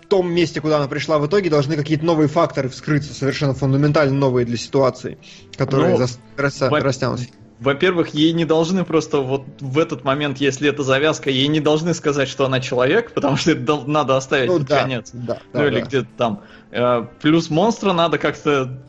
том месте, куда она пришла в итоге, должны какие-то новые факторы вскрыться, совершенно фундаментально новые для ситуации, которые ну, рас... во... растянут. Во-первых, ей не должны просто вот в этот момент, если это завязка, ей не должны сказать, что она человек, потому что это надо оставить ну, под да, конец. Да, ну да, или да. где-то там. Э, плюс монстра надо как-то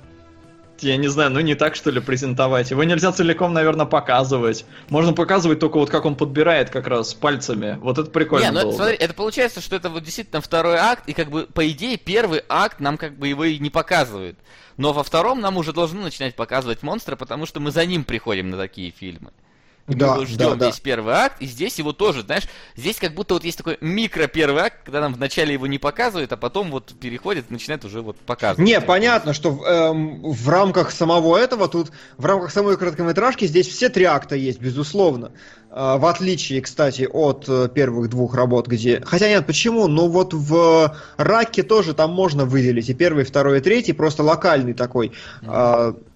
я не знаю, ну не так, что ли, презентовать. Его нельзя целиком, наверное, показывать. Можно показывать только вот как он подбирает как раз пальцами. Вот это прикольно Не, ну было. смотри, это получается, что это вот действительно второй акт, и как бы, по идее, первый акт нам как бы его и не показывает. Но во втором нам уже должны начинать показывать монстра, потому что мы за ним приходим на такие фильмы. И да, мы ждем да, весь да. первый акт, и здесь его тоже, знаешь, здесь как будто вот есть такой микро первый акт, когда нам вначале его не показывают, а потом вот переходит, начинает уже вот показывать. Не, понятно, что эм, в рамках самого этого тут, в рамках самой короткометражки здесь все три акта есть, безусловно. Э, в отличие, кстати, от э, первых двух работ, где... Хотя нет, почему? Ну вот в Раке тоже там можно выделить и первый, и второй, и третий, просто локальный такой. Mm-hmm. Э,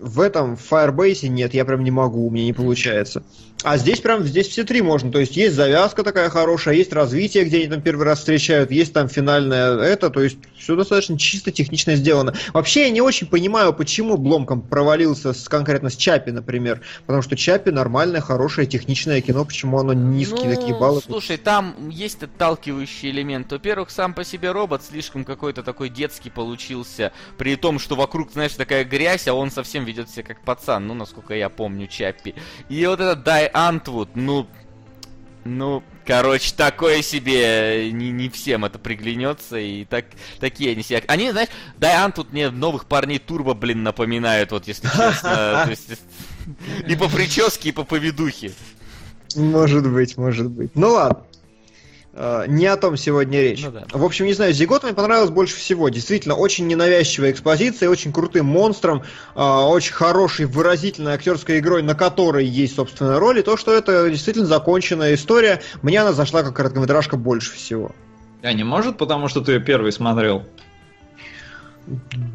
в этом Firebase нет, я прям не могу, у меня не получается. А здесь прям, здесь все три можно. То есть есть завязка такая хорошая, есть развитие, где они там первый раз встречают, есть там финальное это, то есть все достаточно чисто технично сделано. Вообще я не очень понимаю, почему Бломком провалился с, конкретно с Чапи, например. Потому что Чапи нормальное, хорошее, техничное кино, почему оно низкие ну, такие баллы. Слушай, там есть отталкивающий элемент. Во-первых, сам по себе робот слишком какой-то такой детский получился, при том, что вокруг, знаешь, такая грязь, а он совсем ведет себя как пацан, ну, насколько я помню, Чаппи. И вот этот Дай Антвуд, ну, ну, короче, такое себе, не, не всем это приглянется, и так, такие они себя... Они, знаешь, Дай Антвуд мне новых парней Турбо, блин, напоминают, вот, если честно. <laughs> и по прическе, и по поведухе. Может быть, может быть. Ну ладно. Uh, не о том сегодня речь. Ну, да. В общем, не знаю, Зигот мне понравилось больше всего. Действительно, очень ненавязчивая экспозиция, очень крутым монстром, uh, очень хорошей, выразительной актерской игрой, на которой есть собственная роль, и то, что это действительно законченная история, мне она зашла как короткометражка больше всего. А не может, потому что ты ее первый смотрел?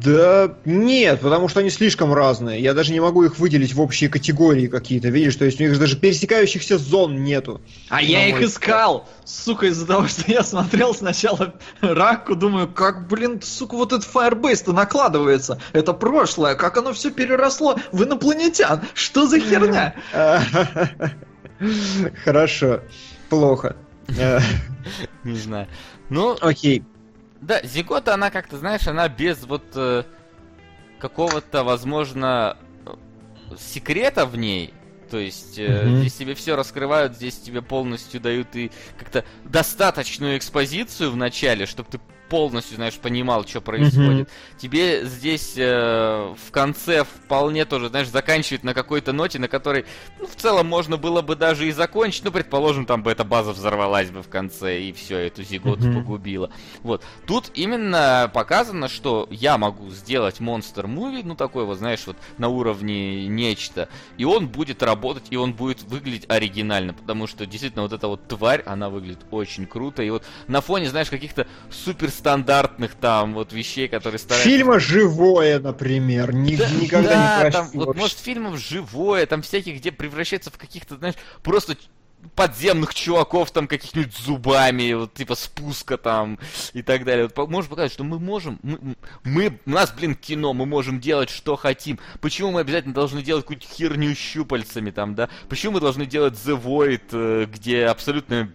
Да нет, потому что они слишком разные. Я даже не могу их выделить в общие категории какие-то, видишь? То есть у них даже пересекающихся зон нету. А я их искал! Сука, из-за того, что я смотрел сначала Раку, думаю, как, блин, сука, вот этот Firebase-то накладывается. Это прошлое, как оно все переросло в инопланетян. Что за херня? Хорошо. Плохо. Не знаю. Ну, окей. Да, Зигота, она как-то, знаешь, она без вот э, какого-то, возможно, секрета в ней. То есть э, mm-hmm. здесь тебе все раскрывают, здесь тебе полностью дают и как-то достаточную экспозицию в начале, чтобы ты полностью, знаешь, понимал, что происходит. Mm-hmm. Тебе здесь э, в конце вполне тоже, знаешь, заканчивает на какой-то ноте, на которой, ну, в целом можно было бы даже и закончить. Ну, предположим, там бы эта база взорвалась бы в конце, и все, эту зиготу mm-hmm. погубила. Вот. Тут именно показано, что я могу сделать монстр-муви, ну, такой вот, знаешь, вот на уровне нечто, и он будет работать, и он будет выглядеть оригинально, потому что действительно вот эта вот тварь, она выглядит очень круто, и вот на фоне, знаешь, каких-то супер стандартных там вот вещей, которые стараются... Фильма «Живое», например, Ни, да, никогда да, не там, вот, может, фильмов «Живое», там всяких, где превращается в каких-то, знаешь, просто подземных чуваков там каких-нибудь зубами, вот типа спуска там и так далее. Вот, можешь показать, что мы можем, мы, мы, у нас, блин, кино, мы можем делать, что хотим. Почему мы обязательно должны делать какую-то херню щупальцами там, да? Почему мы должны делать The Void, э, где абсолютно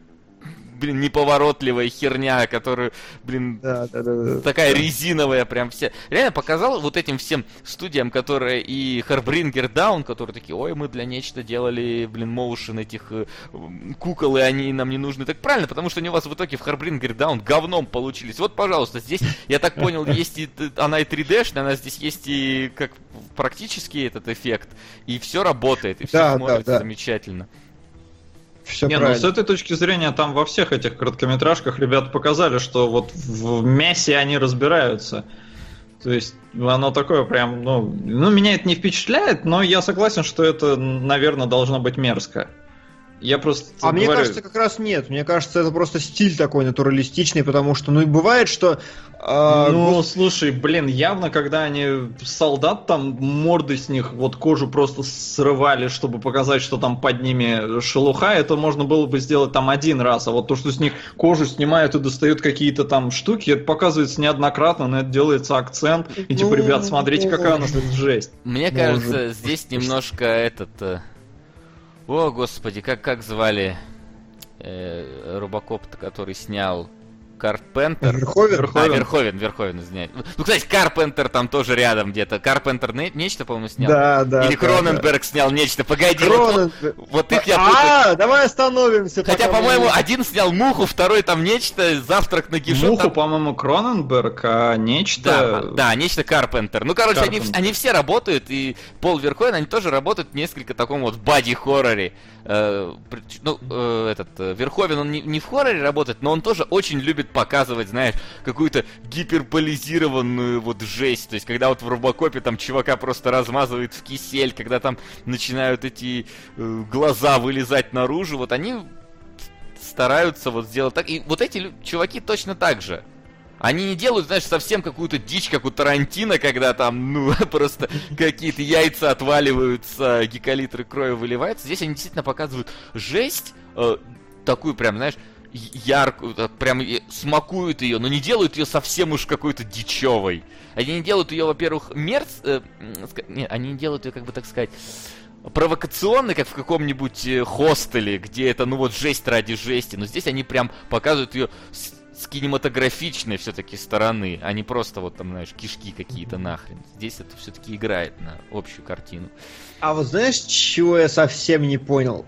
блин, неповоротливая херня, которую, блин, да, да, да, да, такая резиновая прям все. Реально показал вот этим всем студиям, которые и Harbringer Down, которые такие, ой, мы для нечто делали, блин, моушен этих э, кукол, и они нам не нужны. Так правильно, потому что они у вас в итоге в Harbringer Down говном получились. Вот, пожалуйста, здесь, я так понял, <laughs> есть и она и 3D, она здесь есть и как практически этот эффект, и все работает, и все да, смотрится да, да. замечательно. Все Не, правильно. ну с этой точки зрения, там во всех этих короткометражках ребята показали, что вот в мясе они разбираются. То есть оно такое прям, ну, ну, меня это не впечатляет, но я согласен, что это, наверное, должно быть мерзко. Я просто А мне говорю- кажется, как раз нет. Мне кажется, это просто стиль такой натуралистичный, потому что, ну, и бывает, что... а, ну, гос- слушай, блин, явно, когда они солдат там морды с них, вот кожу просто срывали, чтобы показать, что там под ними шелуха, это можно было бы сделать там один раз, а вот то, что с них кожу снимают и достают какие-то там штуки, это показывается неоднократно, но это делается акцент, и типа, Ну, ребят, смотрите, какая у нас тут жесть. Мне кажется, здесь немножко этот... О, господи, как, как звали э, робокоп который снял Карпентер? Верховен? А, Верховен. Верховен, Верховен, извиняюсь. Ну, кстати, Карпентер там тоже рядом где-то. Карпентер не- нечто, по-моему, снял. Да, да. Или да, Кроненберг снял нечто. Погоди, да. вот- вот их я путаю. А, давай остановимся. Хотя, мы по-моему, не- один снял муху, второй там нечто, завтрак на гишо. Муху, там- по-моему, Кроненберг, а Да, нечто... да, нечто Карпентер. Ну, короче, они, Карпентер. они все работают, и Пол Верховен, они тоже работают в несколько таком вот бади-хорроре. Э, ну, э, этот, э, Верховен, он не, не в хорроре работает, но он тоже очень любит показывать, знаешь, какую-то гиперболизированную вот жесть. То есть, когда вот в Робокопе там чувака просто размазывает в кисель, когда там начинают эти э, глаза вылезать наружу, вот они стараются вот сделать так. И вот эти чуваки точно так же. Они не делают, знаешь, совсем какую-то дичь, как у Тарантино, когда там, ну, <laughs> просто какие-то яйца отваливаются, гекалитры крови выливаются. Здесь они действительно показывают жесть, э, такую прям, знаешь, яркую, прям смакуют ее, но не делают ее совсем уж какой-то дичевой. Они не делают ее, во-первых, мерз... э, м, ска- не, они не делают ее, как бы так сказать, провокационной, как в каком-нибудь э, хостеле, где это, ну вот, жесть ради жести. Но здесь они прям показывают ее с, с кинематографичной все-таки стороны, а не просто вот там, знаешь, кишки какие-то нахрен. Здесь это все-таки играет на общую картину. А вот знаешь, чего я совсем не понял?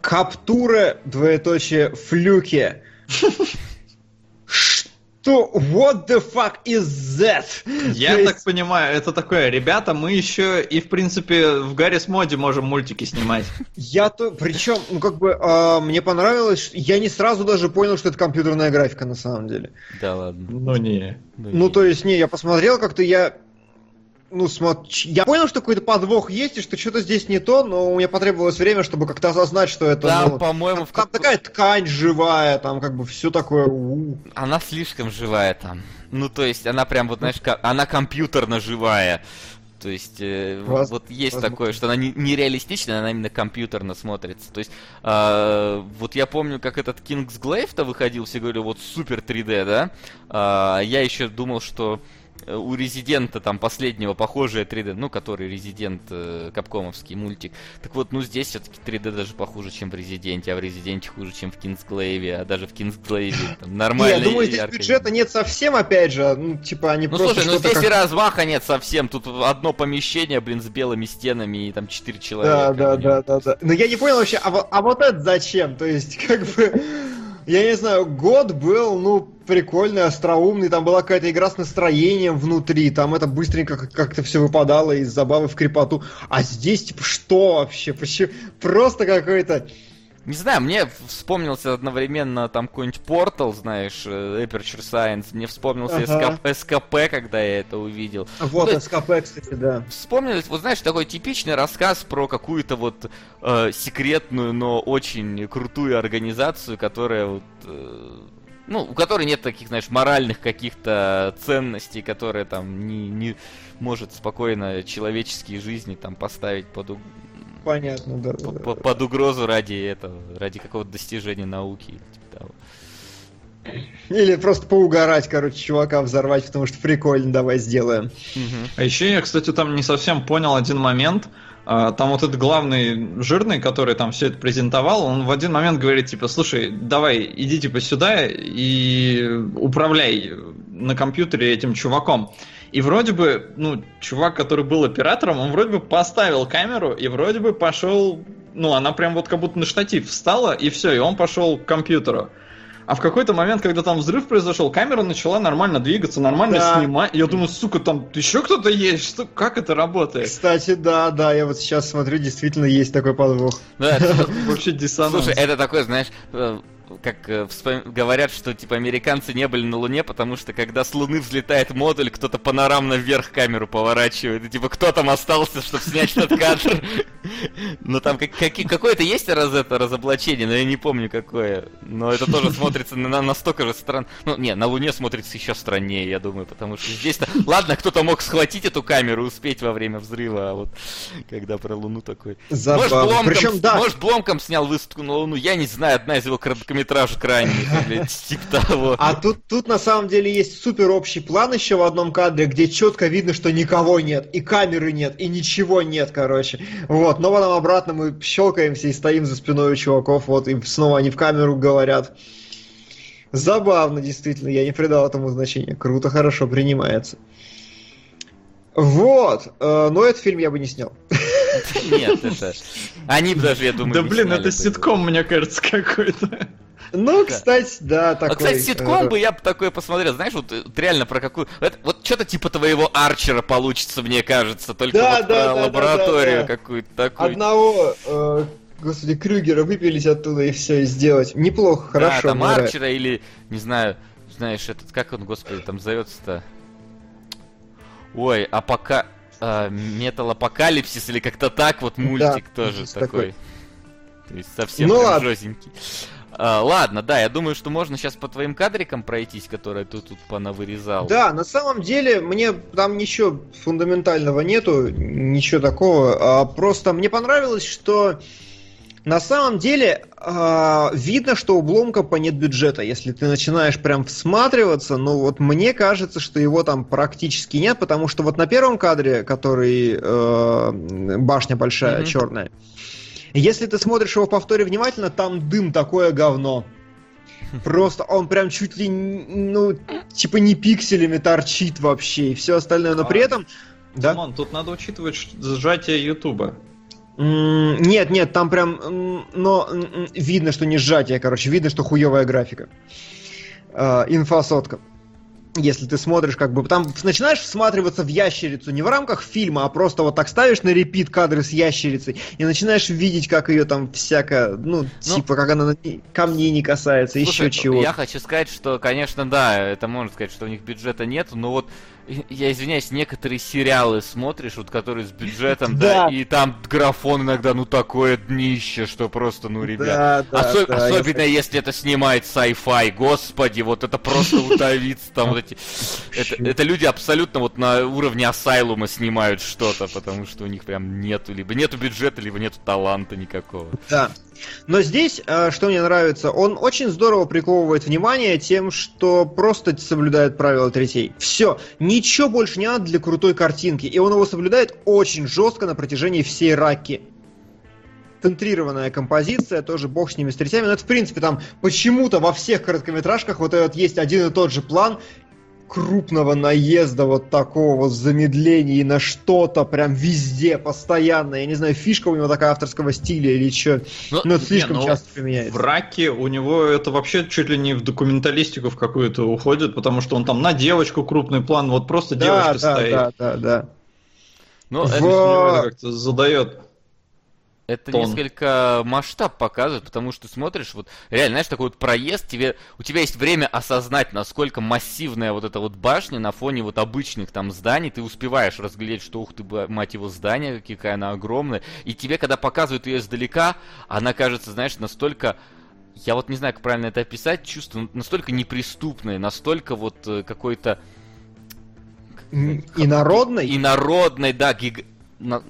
Каптура, двоеточие, флюки. Что? What the fuck is that? Я То так есть- понимаю, это такое, ребята, мы еще и, в принципе, в Гаррис Моде можем мультики снимать. Я то, причем, ну как бы, а, мне понравилось, я не сразу даже понял, что это компьютерная графика на самом деле. Да ладно. Ну не. Ну то есть, не, я посмотрел, как-то я, ну смотр, я понял, что какой-то подвох есть и что что-то здесь не то, но мне потребовалось время, чтобы как-то осознать, что это, Там, ну, по-моему, в там как- такая ткань живая, там как бы все такое. у. она слишком живая там. Ну, то есть, она прям, вот, знаешь, ка- она компьютерно живая. То есть, э, вот- Воз- вот есть возможно. такое, что она не, нереалистичная, она именно компьютерно смотрится. То есть, а, вот я помню, как этот King's Glaive-то выходил, все говорили, вот супер 3D, да? А, я еще думал, что э, у Резидента там последнего похожее 3D, ну, который Резидент, э, капкомовский мультик. Так вот, ну, здесь все-таки 3D даже похуже, чем в Резиденте, а в Резиденте хуже, чем в Кингсглейве, а даже в Кингсглейве там, нормально. я думаю, здесь бюджета нет совсем, опять же, ну типа они ну просто слушай, ну здесь как- и размаха нет совсем. Тут одно помещение, блин, с белыми стенами и там четыре человека. Да, да, да, да, да. Но я не понял вообще, а, а вот это зачем? То есть, как бы, я не знаю, год был, ну, прикольный, остроумный, там была какая-то игра с настроением внутри, там это быстренько как- как-то все выпадало из забавы в крепоту. А здесь, типа, что вообще? Почему? Просто какой-то... Не знаю, мне вспомнился одновременно там какой-нибудь Портал, знаешь, э, Aperture Science. Мне вспомнился Ага. СК- СКП, когда я это увидел. Вот, Ну, СКП, кстати, да. Вспомнилось, вот знаешь, такой типичный рассказ про какую-то вот э, секретную, но очень крутую организацию, которая вот, э, ну, у которой нет таких, знаешь, моральных каких-то ценностей, которая там не, не может спокойно человеческие жизни там поставить под, Понятно, да. да, по- да. по- под угрозу ради этого, ради какого-то достижения науки. или типа того. Или просто поугарать, короче, чувака взорвать, потому что прикольно, давай сделаем. А еще я, кстати, там не совсем понял один момент. А, Там вот этот главный жирный, который там все это презентовал, он в один момент говорит, типа, слушай, давай, иди типа сюда и управляй на компьютере этим чуваком. И вроде бы, ну, чувак, который был оператором, он вроде бы поставил камеру и вроде бы пошел, ну, она прям вот как будто на штатив встала, и все, и он пошел к компьютеру. А в какой-то момент, когда там взрыв произошел, камера начала нормально двигаться, нормально Да. снимать. Я думаю, сука, там еще кто-то есть? Что, как это работает? Кстати, да, да, я вот сейчас смотрю, действительно есть такой подвох. Да, это- <laughs> Вообще диссонанс. Слушай, это такой, знаешь, э, как э, вспом- говорят, что типа американцы не были на Луне, потому что когда с Луны взлетает модуль, кто-то панорамно вверх камеру поворачивает. И типа кто там остался, чтобы снять этот кадр? Но там как, как, какое-то есть раз это разоблачение, но я не помню какое. Но это тоже смотрится на, настолько же странно. Ну, не, на Луне смотрится еще страннее, я думаю, потому что здесь-то... Ладно, кто-то мог схватить эту камеру и успеть во время взрыва, а вот когда про Луну такой... Забавно. Может, Бломком, Причем, да. может, Бломком снял высадку на Луну, я не знаю, одна из его короткометражек ранних, или <laughs> типа того. А тут, тут на самом деле есть супер общий план еще в одном кадре, где четко видно, что никого нет, и камеры нет, и ничего нет, короче. Вот, но потом обратно мы щелкаемся и стоим за спиной у чуваков, вот, и снова они в камеру говорят. Забавно, действительно, я не придал этому значения. Круто, хорошо, принимается. Вот, э, но этот фильм я бы не снял. Нет, это... Они бы даже, я думаю, Да блин, это ситком, мне кажется, какой-то. Ну, кстати, да, такой. А, кстати, ситком э, бы я бы такое посмотрел. Знаешь, вот, э, реально про какую... вот что-то типа твоего Арчера получится, мне кажется. Только Да, вот да, про да, да, лабораторию да, да. какую-то такую. Одного, э, господи, Крюгера выпилить оттуда и все, и сделать. Неплохо, Да, хорошо. там мне нравится. Арчера или, не знаю, знаешь, этот, как он, господи, там зовется-то? Ой, а пока... Метал Апокалипсис или как-то так, вот мультик тоже есть такой. такой. То есть совсем Ну ладно. А, ладно, да, я думаю, что можно сейчас по твоим кадрикам пройтись, которые ты тут понавырезал. Да, на самом деле мне там ничего фундаментального нету, ничего такого. а просто мне понравилось, что на самом деле а, видно, что у Бломкопа нет бюджета. Если ты начинаешь прям всматриваться, ну вот мне кажется, что его там практически нет, потому что вот на первом кадре, который э, башня большая, Мгм. черная, если ты смотришь его в повторе внимательно, там дым такое говно. Просто он прям чуть ли, ну, типа не пикселями торчит вообще и все остальное, но при А, этом... Да? Тут надо учитывать сжатие Ютуба. Нет, нет, там прям, но видно, что не сжатие, короче, видно, что хуевая графика. Э, Инфосотка. Если ты смотришь, как бы, там начинаешь всматриваться в ящерицу не в рамках фильма, а просто вот так ставишь на репит кадры с ящерицей и начинаешь видеть, как ее там всяко, ну, типа, как она на- камней не касается, Слушай, еще чего. Я хочу сказать, что, конечно, да, это можно сказать, что у них бюджета нет, но вот я извиняюсь, некоторые сериалы смотришь, вот которые с бюджетом, да, и там графон иногда, ну такое днище, что просто, ну, ребят. Особенно если это снимает sci-fi, господи, вот это просто <laughs> утовиться там вот эти. Это, люди абсолютно вот на уровне асайлума снимают что-то, потому что у них прям нету, либо нету бюджета, либо нету таланта никакого. Да. Но здесь, э, что мне нравится, он очень здорово приковывает внимание тем, что просто соблюдает правила третей. Все, ничего больше не надо для крутой картинки. И он его соблюдает очень жестко на протяжении всей раки. Центрированная композиция, тоже бог с ними с третями. Но это, в принципе, там почему-то во всех короткометражках вот этот есть один и тот же план крупного наезда вот такого вот замедления на что-то прям везде, постоянно. Я не знаю, фишка у него такая авторского стиля или что. Ну, Но это слишком ну, часто В применяется. Раке у него это вообще чуть ли не в документалистику в какую-то уходит, потому что он там на девочку крупный план, вот просто Да, девочка да, стоит. да, да, да. Ну, В- это как-то задает. Это тон. несколько масштаб показывает, потому что смотришь, вот реально, знаешь, такой вот проезд, тебе, у тебя есть время осознать, насколько массивная вот эта вот башня на фоне вот обычных там зданий, ты успеваешь разглядеть, что ух ты, мать его, здание, какая она огромная, и тебе, когда показывают ее издалека, она кажется, знаешь, настолько я вот не знаю, как правильно это описать, чувство настолько неприступное, настолько вот э, какой-то М, И народный. и народной, да, гиг... на-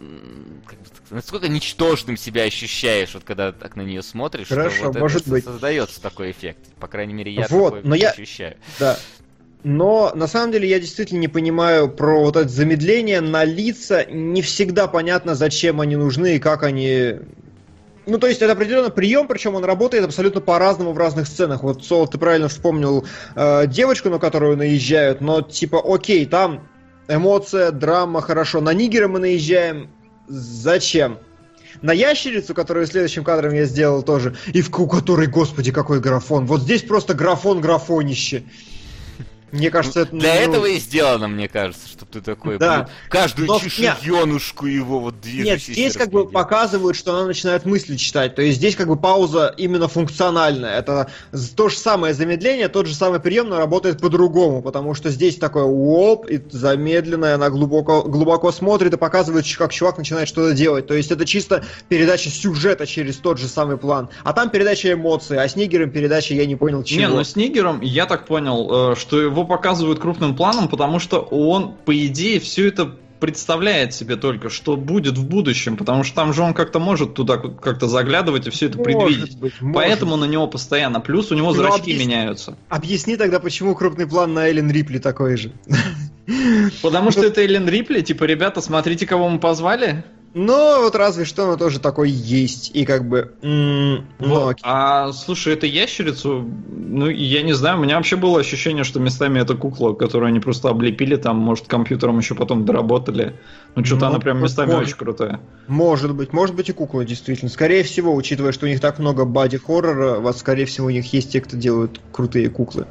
как бы насколько ничтожным себя ощущаешь, вот когда так на нее смотришь, Хорошо, что вот может это быть. создается такой эффект. По крайней мере, я Вот, такой но я- ощущаю. Да. Но на самом деле я действительно не понимаю про вот это замедление на лица. Не всегда понятно, зачем они нужны и как они... Ну, то есть это определенно прием, причем он работает абсолютно по-разному в разных сценах. Вот, Сол, ты правильно вспомнил э, девочку, на которую наезжают, но типа, окей, там эмоция, драма, хорошо. На Нигера мы наезжаем. Зачем? На ящерицу, которую следующим кадром я сделал тоже, и в у которой, господи, какой графон. Вот здесь просто графон графонище. Мне кажется, это... Для ну, этого и сделано, мне кажется, чтобы ты такой, Да. блин, каждую Но- чешуенушку его вот Нет, движущейся здесь как бы показывают, что она начинает мысли читать. То есть здесь как бы пауза именно функциональная. Это то же самое замедление, тот же самый прием, но работает по-другому. Потому что здесь такое оп, и замедленное, она глубоко, глубоко смотрит и показывает, как чувак начинает что-то делать. То есть это чисто передача сюжета через тот же самый план. А там передача эмоций, а с Нигером передача я не понял чего. Не, ну с Нигером я так понял, э, что его показывают крупным планом, потому что он, по идее, все это представляет себе только, что будет в будущем, потому что там же он как-то может туда как-то заглядывать и все это Может предвидеть. быть, может. Поэтому на него постоянно. Плюс у него Ну, зрачки объясни. меняются. Объясни тогда, почему крупный план на Эллен Рипли такой же. Потому что это Эллен Рипли, типа, ребята, смотрите, кого мы позвали. Но вот разве что оно тоже такой есть. И как бы... м, ну, Вот. А слушай, это ящерицу, ну, я не знаю, у меня вообще было ощущение, что местами это кукла, которую они просто облепили, там, может, компьютером еще потом доработали. Ну, что-то Ну, она прям местами может. очень крутая. Может быть, может быть и кукла, действительно. Скорее всего, учитывая, что у них так много боди-хоррора, вот, скорее всего, у них есть те, кто делают крутые куклы.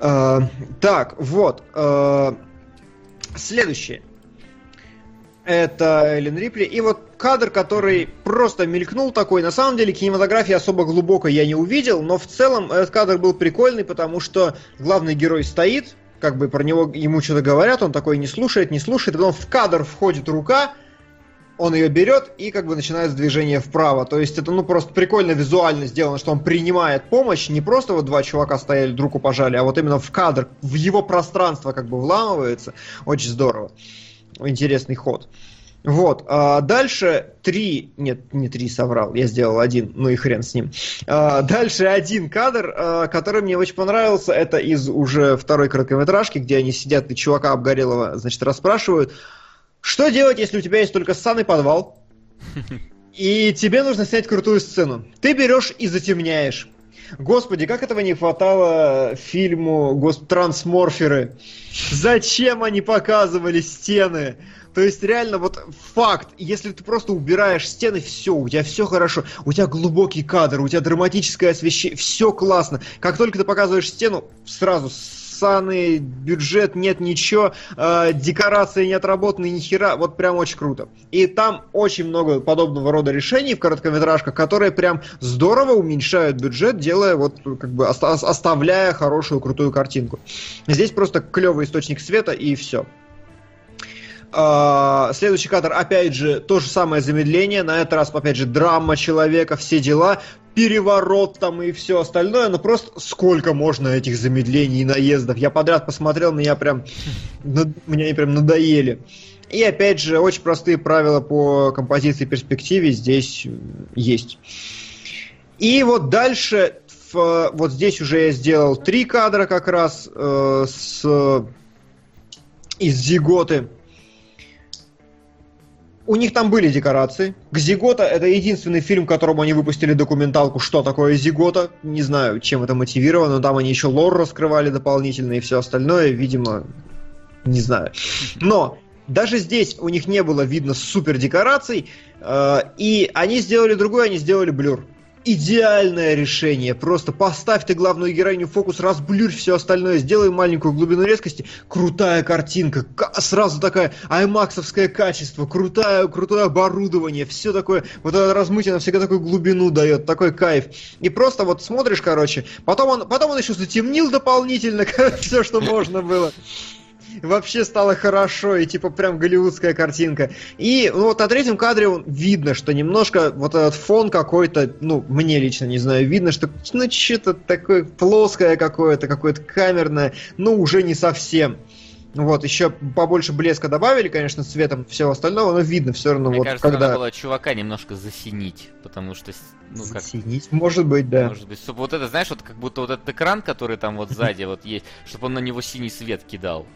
А, так, вот. а, следующее. Это Эллен Рипли. И вот кадр, который просто мелькнул такой. На самом деле кинематографии особо глубоко я не увидел, но в целом этот кадр был прикольный, потому что главный герой стоит, как бы про него ему что-то говорят, он такой не слушает, не слушает, потом в кадр входит рука, он ее берет и как бы начинает движение вправо. То есть это ну просто прикольно визуально сделано, что он принимает помощь, не просто вот два чувака стояли, друг пожали, а вот именно в кадр, в его пространство как бы вламывается. Очень здорово. Интересный ход. Вот, а дальше три, нет, не три соврал, я сделал один, ну и хрен с ним. А, дальше один кадр, а, который мне очень понравился, это из уже второй короткометражки, где они сидят и чувака обгорелого, значит, расспрашивают, что делать, если у тебя есть только ссаный подвал, <laughs> и тебе нужно снять крутую сцену? Ты берешь и затемняешь. Господи, как этого не хватало фильму гос- «Трансморферы». Зачем они показывали стены? То есть реально вот факт, если ты просто убираешь стены, все, у тебя все хорошо, у тебя глубокий кадр, у тебя драматическое освещение, все классно. Как только ты показываешь стену, сразу ссаный бюджет, нет ничего, э, декорации не отработаны, ни хера, вот прям очень круто. И там очень много подобного рода решений в короткометражках, которые прям здорово уменьшают бюджет, делая вот как бы оста- оставляя хорошую крутую картинку. Здесь просто клевый источник света и все. А, Следующий кадр, опять же, то же самое замедление, на этот раз, опять же, драма человека, все дела, переворот там и все остальное, но просто сколько можно этих замедлений и наездов. Я подряд посмотрел, меня прям, меня они прям надоели. И опять же, очень простые правила по композиции и перспективе здесь м, есть. И вот дальше, в- вот здесь уже я сделал три кадра как раз э, с из Зиготы. У них там были декорации. Зигота это единственный фильм, которому они выпустили документалку, что такое Зигота. Не знаю, чем это мотивировано, но там они еще лор раскрывали дополнительно и все остальное, видимо, не знаю. Но даже здесь у них не было видно супер декораций, э, и они сделали другое, они сделали блюр. Идеальное решение. Просто поставь ты главную героиню в фокус, разбблюрь все остальное, сделай маленькую глубину резкости. Крутая картинка, ка- сразу такая аймаксовское качество, крутое, крутое оборудование, все такое. Вот это размытие, всегда такую глубину дает, такой кайф. И просто вот смотришь, короче, потом он, потом он еще затемнил дополнительно <laughs> все, что можно было вообще стало хорошо, и типа прям голливудская картинка. И ну, вот на третьем кадре он- видно, что немножко вот этот фон какой-то, ну, мне лично не знаю, видно, что ну что-то такое плоское какое-то, какое-то камерное, ну, уже не совсем. Вот, еще побольше блеска добавили, конечно, цветом всего остального, но видно все равно, Мне вот кажется, когда... надо было чувака немножко засинить, потому что, ну, как Засинить, может быть, да. Может быть, чтобы вот это, знаешь, вот как будто вот этот экран, который там вот сзади вот есть, чтобы он на него синий свет кидал.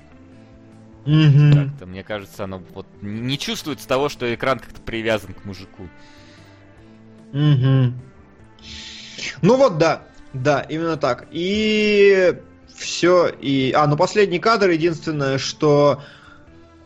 Мгм. Как-то, мне кажется, оно вот не чувствуется того, что экран как-то привязан к мужику. Мгм. Ну вот да, да, именно так. И все, и... А, ну последний кадр, единственное, что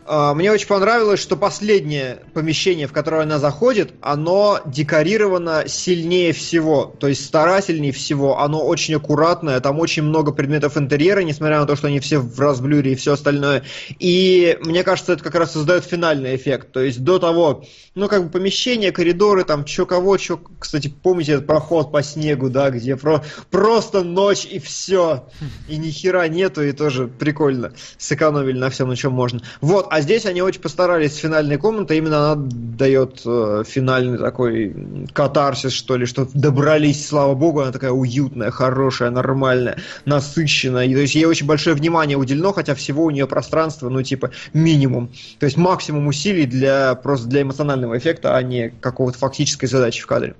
Мне очень понравилось, что последнее помещение, в которое она заходит, оно декорировано сильнее всего, то есть старательнее всего. Оно очень аккуратное, там очень много предметов интерьера, несмотря на то, что они все в разблюре и все остальное. И мне кажется, это как раз создает финальный эффект. То есть до того, ну как бы помещение, коридоры, там чё кого, чё, кстати, помните этот проход по снегу, да, где про просто ночь и все, и ни хера нету, и тоже прикольно сэкономили на всем, на чем можно. Вот, а здесь они очень постарались с финальной комнатой, именно она дает э, финальный такой катарсис, что ли, что добрались, слава богу, она такая уютная, хорошая, нормальная, насыщенная, и, то есть ей очень большое внимание уделено, хотя всего у нее пространство, ну, типа, минимум, то есть максимум усилий для, просто для эмоционального эффекта, а не какого-то фактической задачи в кадре.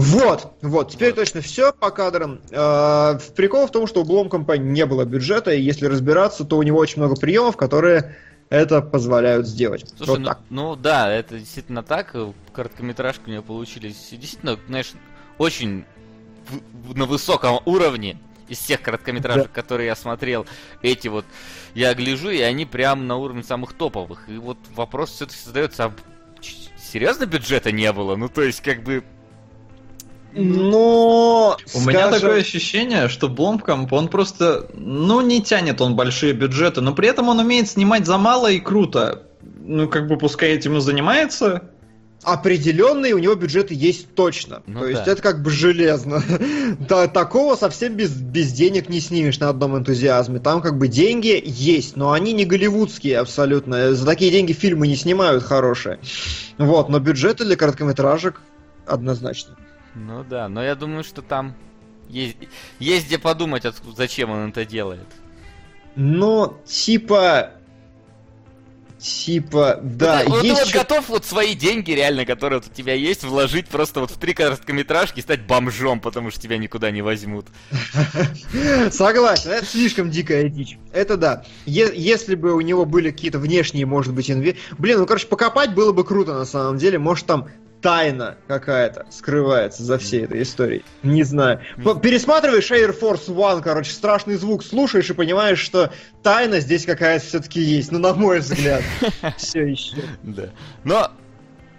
Вот, вот, теперь точно все по кадрам. Э, Прикол в том, что у Blomkamp не было бюджета, и если разбираться, то у него очень много приемов, которые это позволяют сделать. Слушай, вот ну, так. ну да, это действительно так. Короткометражки у меня получились действительно, знаешь, очень в- в- на высоком уровне из всех короткометражек, которые я смотрел. Эти вот я гляжу, и они прям на уровне самых топовых. И вот вопрос все-таки задается, а серьезно бюджета не было? Ну, то есть, как бы, Но... У меня скажем, такое ощущение, что Бломкамп, он просто, ну, не тянет он большие бюджеты, но при этом он умеет снимать за мало и круто. Ну, как бы пускай этим и занимается. Определенные у него бюджеты есть точно. Ну То есть да. это как бы железно. <laughs> Да, такого совсем без, без денег не снимешь на одном энтузиазме. Там как бы деньги есть, но они не голливудские абсолютно. За такие деньги фильмы не снимают хорошие. Вот, но бюджеты для короткометражек однозначно. Ну да, но я думаю, что там есть, есть где подумать, откуда- зачем он это делает. Но типа... Типа, да, вот, ты- вот ты есть вот готов вот свои деньги реально, которые вот у тебя есть, вложить просто вот в три короткометражки и стать бомжом, потому что тебя никуда не возьмут. <laughs> Согласен, это слишком дикая дичь. Это да. Е- если бы у него были какие-то внешние, может быть, инве... Блин, ну, короче, покопать было бы круто на самом деле. Может, там тайна какая-то скрывается за всей этой историей. Не знаю. Пересматриваешь Air Force One, короче, страшный звук слушаешь и понимаешь, что тайна здесь какая-то все-таки есть. Ну, на мой взгляд. <laughs> Все еще. Да. Но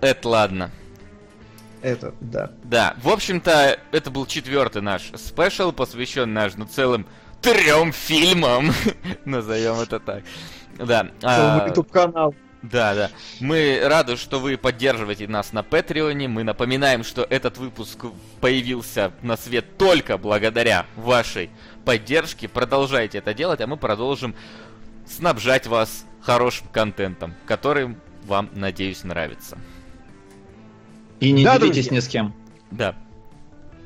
это ладно. Это, да. Да, в общем-то, это был четвертый наш спешл, посвященный аж ну, целым трем фильмам, <laughs> назовем это так. Да. а, Целый YouTube-канал. Да, да. Мы рады, что вы поддерживаете нас на Патреоне. Мы напоминаем, что этот выпуск появился на свет только благодаря вашей поддержке. Продолжайте это делать, а мы продолжим снабжать вас хорошим контентом, который вам, надеюсь, нравится. И не Да, делитесь друзья. ни с кем. Да.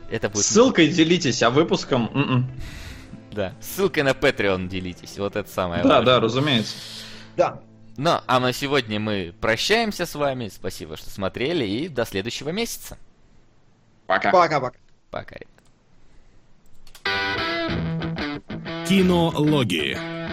Это будет... Ссылкой делитесь, а выпуском... м-м. Да. Ссылкой на Patreon делитесь. Вот это самое Да, важное. да, разумеется. Да. Ну, а на сегодня мы прощаемся с вами. Спасибо, что смотрели. И до следующего месяца. Пока. Пока-пока. Пока. Кинологии.